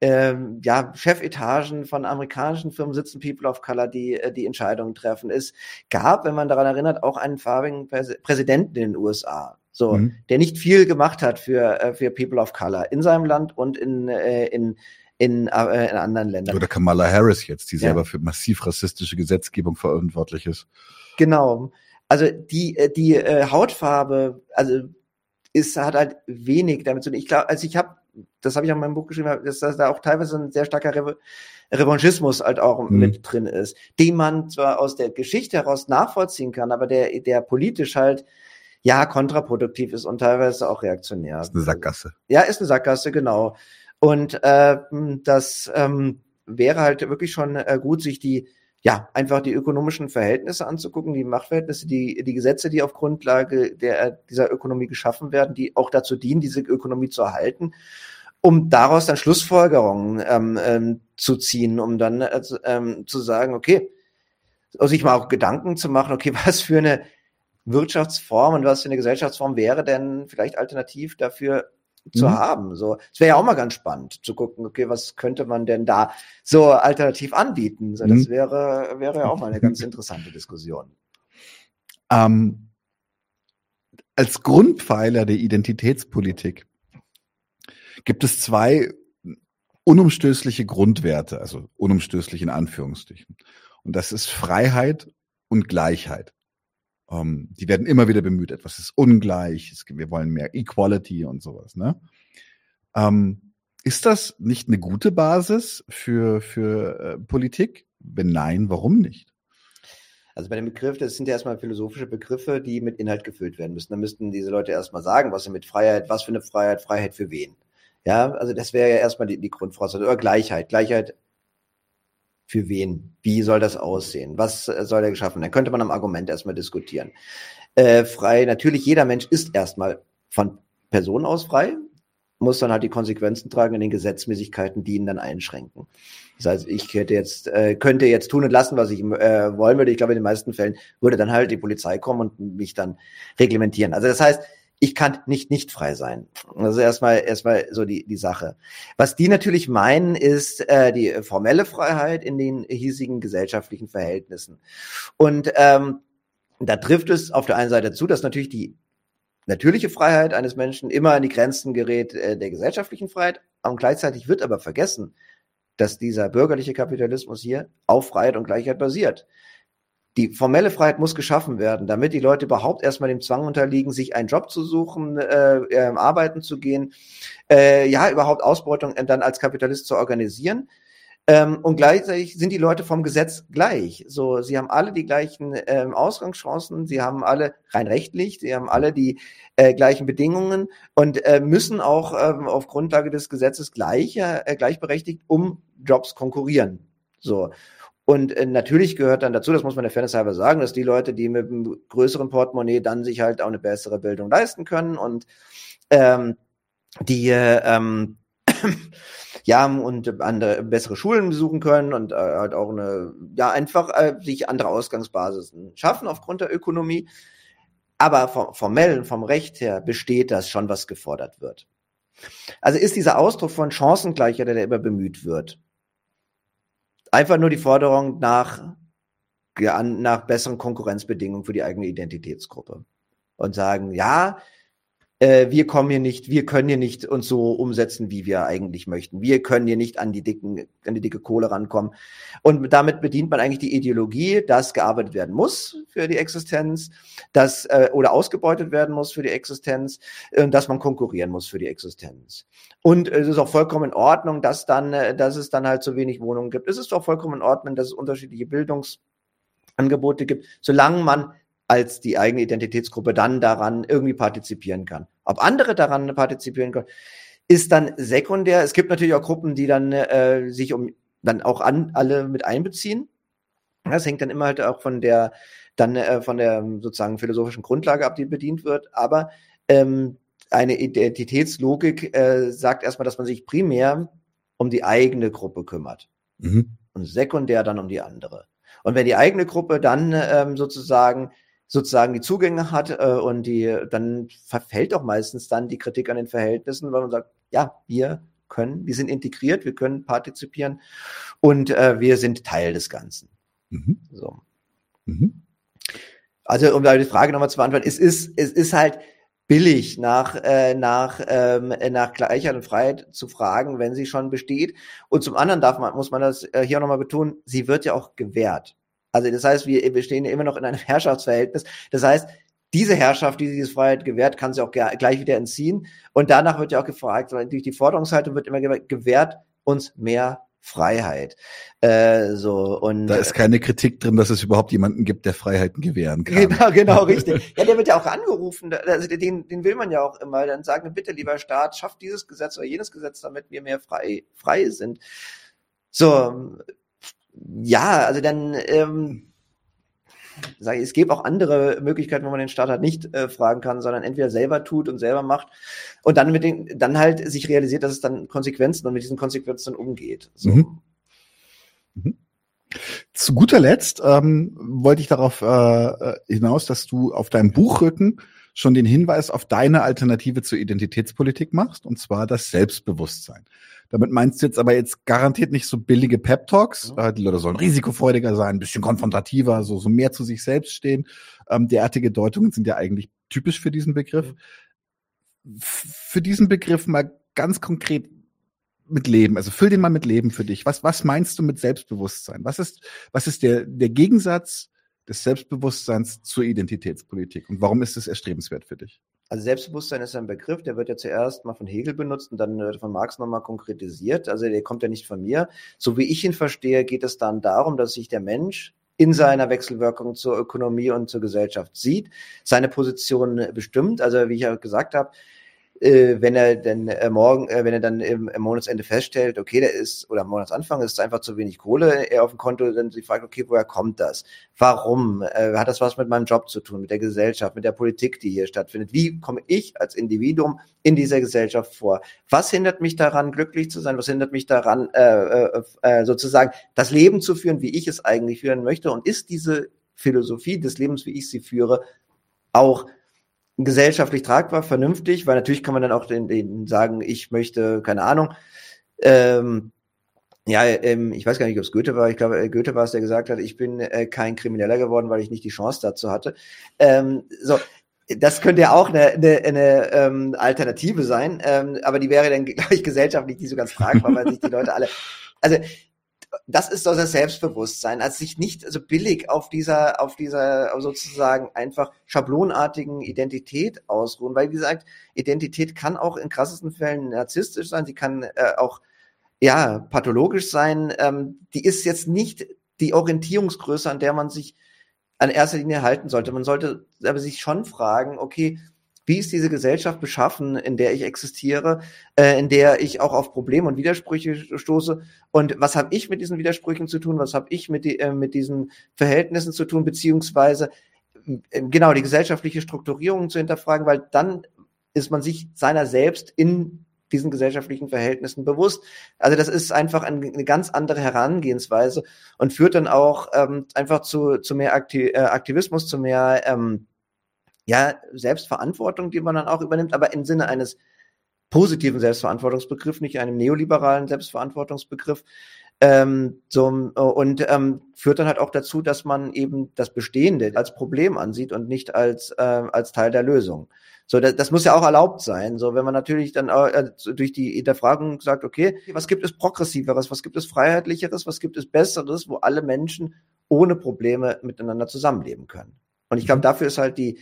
S2: ähm, ja, Chefetagen von amerikanischen Firmen sitzen People of Color, die äh, die Entscheidungen treffen. Es gab, wenn man daran erinnert, auch einen farbigen Präsidenten in den USA, so, mhm. der nicht viel gemacht hat für äh, für People of Color in seinem Land und in äh, in in, äh, in anderen Ländern.
S1: Oder Kamala Harris jetzt, die ja. selber für massiv rassistische Gesetzgebung verantwortlich ist.
S2: Genau. Also die, die Hautfarbe, also ist, hat halt wenig damit zu tun. Ich glaube, also ich habe, das habe ich auch in meinem Buch geschrieben, dass, dass da auch teilweise ein sehr starker Re Revanchismus halt auch mhm. mit drin ist, den man zwar aus der Geschichte heraus nachvollziehen kann, aber der, der politisch halt ja kontraproduktiv ist und teilweise auch reaktionär.
S1: Ist eine Sackgasse.
S2: Ja, ist eine Sackgasse, genau. Und äh, das ähm, wäre halt wirklich schon äh, gut, sich die ja, einfach die ökonomischen Verhältnisse anzugucken, die Machtverhältnisse, die, die Gesetze, die auf Grundlage der, dieser Ökonomie geschaffen werden, die auch dazu dienen, diese Ökonomie zu erhalten, um daraus dann Schlussfolgerungen ähm, ähm, zu ziehen, um dann äh, ähm, zu sagen, okay, sich mal auch Gedanken zu machen, okay, *laughs* was für eine Wirtschaftsform und was für eine Gesellschaftsform wäre denn vielleicht alternativ dafür zu mhm. haben. So, es wäre ja auch mal ganz spannend zu gucken, okay, was könnte man denn da so alternativ anbieten? So, das mhm. wäre, wäre ja auch mal eine *laughs* ganz interessante Diskussion.
S1: Ähm, als Grundpfeiler der Identitätspolitik gibt es zwei unumstößliche Grundwerte, also unumstößlich in Anführungsstrichen. Und das ist Freiheit und Gleichheit. Ähm, die werden immer wieder bemüht, etwas ist ungleich, es, wir wollen mehr Equality und sowas. Ne? Ähm, ist das nicht eine gute Basis für, für äh, Politik? Wenn nein, warum nicht?
S2: Also bei dem Begriff, das sind ja erstmal philosophische Begriffe, die mit Inhalt gefüllt werden müssen. Da müssten diese Leute erstmal sagen, was sie mit Freiheit, was für eine Freiheit, Freiheit für wen. Ja, also das wäre ja erstmal die, die Grundvoraussetzung. Oder Gleichheit. Gleichheit für wen? Wie soll das aussehen? Was äh, soll er geschaffen? Da könnte man am Argument erstmal diskutieren. Äh, frei, natürlich, jeder Mensch ist erstmal von Person aus frei, muss dann halt die Konsequenzen tragen in den Gesetzmäßigkeiten, die ihn dann einschränken. Das heißt, ich hätte jetzt, äh, könnte jetzt tun und lassen, was ich äh, wollen würde. Ich glaube, in den meisten Fällen würde dann halt die Polizei kommen und mich dann reglementieren. Also das heißt, ich kann nicht nicht frei sein. Also erstmal erstmal so die die Sache. Was die natürlich meinen, ist äh, die formelle Freiheit in den hiesigen gesellschaftlichen Verhältnissen. Und ähm, da trifft es auf der einen Seite zu, dass natürlich die natürliche Freiheit eines Menschen immer an die Grenzen gerät äh, der gesellschaftlichen Freiheit. Und gleichzeitig wird aber vergessen, dass dieser bürgerliche Kapitalismus hier auf Freiheit und Gleichheit basiert die formelle Freiheit muss geschaffen werden, damit die Leute überhaupt erstmal dem Zwang unterliegen, sich einen Job zu suchen, äh, äh, arbeiten zu gehen, äh, ja, überhaupt Ausbeutung dann als Kapitalist zu organisieren. Ähm, und gleichzeitig sind die Leute vom Gesetz gleich. So, sie haben alle die gleichen ähm, Ausgangschancen, sie haben alle rein rechtlich, sie haben alle die äh, gleichen Bedingungen und äh, müssen auch ähm, auf Grundlage des Gesetzes gleich, äh, gleichberechtigt um Jobs konkurrieren. So. Und äh, natürlich gehört dann dazu, das muss man der Fairness halber sagen, dass die Leute, die mit einem größeren Portemonnaie dann sich halt auch eine bessere Bildung leisten können und ähm, die äh, ähm, *coughs* ja und andere bessere Schulen besuchen können und äh, halt auch eine ja einfach äh, sich andere Ausgangsbasis schaffen aufgrund der Ökonomie. Aber vom formell vom Recht her besteht das schon, was gefordert wird. Also ist dieser Ausdruck von Chancengleichheit, der immer bemüht wird, einfach nur die Forderung nach, nach besseren Konkurrenzbedingungen für die eigene Identitätsgruppe. Und sagen, ja, äh, wir kommen hier nicht, wir können hier nicht uns so umsetzen, wie wir eigentlich möchten. Wir können hier nicht an die dicken, an die dicke Kohle rankommen. Und damit bedient man eigentlich die Ideologie, dass gearbeitet werden muss für die Existenz, dass äh, oder ausgebeutet werden muss für die Existenz, äh, dass man konkurrieren muss für die Existenz. Und es ist auch vollkommen in Ordnung, dass dann, äh, dass es dann halt so wenig Wohnungen gibt. Es ist auch vollkommen in Ordnung, dass es unterschiedliche Bildungsangebote gibt, solange man als die eigene Identitätsgruppe dann daran irgendwie partizipieren kann. Ob andere daran partizipieren können, ist dann sekundär. Es gibt natürlich auch Gruppen, die dann äh, sich um dann auch an alle mit einbeziehen. Das hängt dann immer halt auch von der dann äh, von der sozusagen philosophischen Grundlage ab, die bedient wird. Aber ähm, eine Identitätslogik äh, sagt erstmal, dass man sich primär um die eigene Gruppe kümmert mhm. und sekundär dann um die andere. Und wenn die eigene Gruppe dann ähm, sozusagen sozusagen die Zugänge hat äh, und die dann verfällt auch meistens dann die Kritik an den Verhältnissen, weil man sagt, ja, wir können, wir sind integriert, wir können partizipieren und äh, wir sind Teil des Ganzen. Mhm. So. Mhm. Also um da die Frage nochmal zu beantworten, es ist, es ist halt billig nach, äh, nach, ähm, nach Gleichheit und Freiheit zu fragen, wenn sie schon besteht. Und zum anderen darf man, muss man das äh, hier nochmal betonen, sie wird ja auch gewährt. Also das heißt, wir, wir stehen ja immer noch in einem *laughs* Herrschaftsverhältnis. Das heißt, diese Herrschaft, die diese Freiheit gewährt, kann sie auch gleich wieder entziehen. Und danach wird ja auch gefragt, durch die Forderungshaltung wird immer gewährt, uns mehr Freiheit. Äh, so und
S1: da ist keine Kritik drin, dass es überhaupt jemanden gibt, der Freiheiten gewähren kann.
S2: Genau, genau, *laughs* richtig. Ja, der wird ja auch angerufen. Also den, den will man ja auch immer. Dann sagen, bitte, lieber Staat, schafft dieses Gesetz oder jenes Gesetz, damit wir mehr frei frei sind. So, ja, also dann ähm, sage ich, es gibt auch andere Möglichkeiten, wo man den Staat halt nicht äh, fragen kann, sondern entweder selber tut und selber macht und dann mit den, dann halt sich realisiert, dass es dann Konsequenzen und mit diesen Konsequenzen umgeht. So. Mhm.
S1: Mhm. Zu guter Letzt ähm, wollte ich darauf äh, hinaus, dass du auf deinem Buchrücken schon den Hinweis auf deine Alternative zur Identitätspolitik machst, und zwar das Selbstbewusstsein. Damit meinst du jetzt aber jetzt garantiert nicht so billige Pep-Talks. Mhm. Äh, die Leute sollen risikofreudiger sein, ein bisschen konfrontativer, so, so mehr zu sich selbst stehen. Ähm, derartige Deutungen sind ja eigentlich typisch für diesen Begriff. Mhm. Für diesen Begriff mal ganz konkret mit Leben, also füll den mal mit Leben für dich. Was, was meinst du mit Selbstbewusstsein? Was ist, was ist der, der Gegensatz des Selbstbewusstseins zur Identitätspolitik? Und warum ist es erstrebenswert für dich?
S2: Also Selbstbewusstsein ist ein Begriff, der wird ja zuerst mal von Hegel benutzt und dann von Marx nochmal konkretisiert. Also der kommt ja nicht von mir. So wie ich ihn verstehe, geht es dann darum, dass sich der Mensch in seiner Wechselwirkung zur Ökonomie und zur Gesellschaft sieht, seine Position bestimmt. Also wie ich ja gesagt habe, äh, wenn er denn äh, morgen, äh, wenn er dann im, im, Monatsende feststellt, okay, der ist, oder am Monatsanfang ist einfach zu wenig Kohle er auf dem Konto, dann sie fragt, okay, woher kommt das? Warum? Äh, hat das was mit meinem Job zu tun, mit der Gesellschaft, mit der Politik, die hier stattfindet? Wie komme ich als Individuum in dieser Gesellschaft vor? Was hindert mich daran, glücklich zu sein? Was hindert mich daran, äh, äh, äh sozusagen das Leben zu führen, wie ich es eigentlich führen möchte? Und ist diese Philosophie des Lebens, wie ich sie führe, auch gesellschaftlich tragbar, vernünftig, weil natürlich kann man dann auch den, den sagen, ich möchte, keine Ahnung, ähm, ja, ähm, ich weiß gar nicht, ob es Goethe war. Ich glaube, äh, Goethe war es, der gesagt hat, ich bin äh, kein Krimineller geworden, weil ich nicht die Chance dazu hatte. Ähm, so, das könnte ja auch eine, eine, eine ähm, Alternative sein, ähm, aber die wäre dann, *laughs* glaube ich, gesellschaftlich nicht so ganz fragbar, weil sich die Leute alle. Also das ist doch das Selbstbewusstsein, als sich nicht so billig auf dieser, auf dieser sozusagen einfach schablonartigen Identität ausruhen, weil wie gesagt, Identität kann auch in krassesten Fällen narzisstisch sein, sie kann äh, auch ja pathologisch sein. Ähm, die ist jetzt nicht die Orientierungsgröße, an der man sich an erster Linie halten sollte. Man sollte aber sich schon fragen, okay, wie ist diese Gesellschaft beschaffen, in der ich existiere, äh, in der ich auch auf Probleme und Widersprüche stoße? Und was habe ich mit diesen Widersprüchen zu tun, was habe ich mit, die, äh, mit diesen Verhältnissen zu tun, beziehungsweise äh, genau die gesellschaftliche Strukturierung zu hinterfragen, weil dann ist man sich seiner selbst in diesen gesellschaftlichen Verhältnissen bewusst. Also das ist einfach eine ganz andere Herangehensweise und führt dann auch ähm, einfach zu, zu mehr äh, Aktivismus, zu mehr ähm, ja, Selbstverantwortung, die man dann auch übernimmt, aber im Sinne eines positiven Selbstverantwortungsbegriffs, nicht einem neoliberalen Selbstverantwortungsbegriff. Ähm, so, und ähm, führt dann halt auch dazu, dass man eben das Bestehende als Problem ansieht und nicht als, äh, als Teil der Lösung. So, das, das muss ja auch erlaubt sein. So, wenn man natürlich dann äh, durch die Hinterfragung sagt, okay, was gibt es progressiveres, was gibt es freiheitlicheres, was gibt es besseres, wo alle Menschen ohne Probleme miteinander zusammenleben können. Und ich glaube, mhm. dafür ist halt die,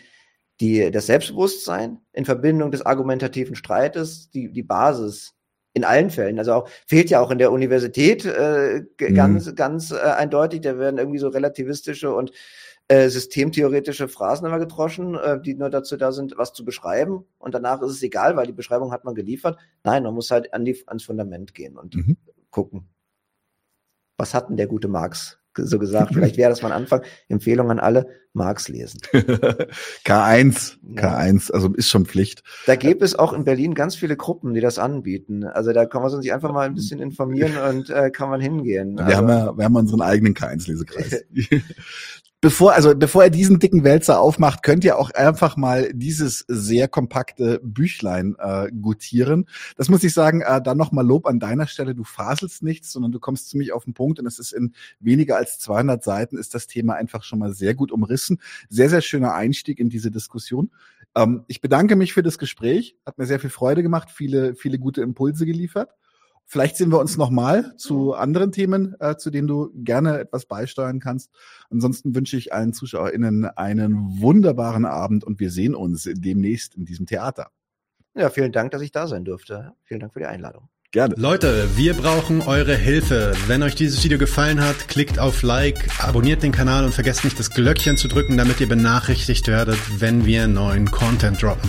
S2: die, das Selbstbewusstsein in Verbindung des argumentativen Streites die, die Basis in allen Fällen. Also auch fehlt ja auch in der Universität äh, mhm. ganz, ganz äh, eindeutig. Da werden irgendwie so relativistische und äh, systemtheoretische Phrasen immer getroschen, äh, die nur dazu da sind, was zu beschreiben. Und danach ist es egal, weil die Beschreibung hat man geliefert. Nein, man muss halt an die, ans Fundament gehen und mhm. gucken. Was hat denn der gute Marx so gesagt. Vielleicht wäre das mal ein Anfang. Empfehlung an alle, Marx lesen. *laughs*
S1: K1, K1, also ist schon Pflicht.
S2: Da gäbe es auch in Berlin ganz viele Gruppen, die das anbieten. Also da kann man sich einfach mal ein bisschen informieren und äh, kann man hingehen.
S1: Wir
S2: also,
S1: haben ja, wir haben unseren eigenen K1-Lesekreis. *laughs* bevor, also bevor er diesen dicken Wälzer aufmacht, könnt ihr auch einfach mal dieses sehr kompakte Büchlein äh, gutieren. Das muss ich sagen, äh, dann nochmal Lob an deiner Stelle. Du faselst nichts, sondern du kommst ziemlich auf den Punkt und es ist in weniger als 200 Seiten ist das Thema einfach schon mal sehr gut umrissen. Sehr, sehr schöner Einstieg in diese Diskussion. Ähm, ich bedanke mich für das Gespräch. Hat mir sehr viel Freude gemacht, viele, viele gute Impulse geliefert. Vielleicht sehen wir uns nochmal zu anderen Themen, äh, zu denen du gerne etwas beisteuern kannst. Ansonsten wünsche ich allen ZuschauerInnen einen wunderbaren Abend und wir sehen uns demnächst in diesem Theater.
S2: Ja, vielen Dank, dass ich da sein durfte. Vielen Dank für die Einladung.
S1: Gerne.
S3: Leute, wir brauchen eure Hilfe. Wenn euch dieses Video gefallen hat, klickt auf Like, abonniert den Kanal und vergesst nicht das Glöckchen zu drücken, damit ihr benachrichtigt werdet, wenn wir neuen Content droppen.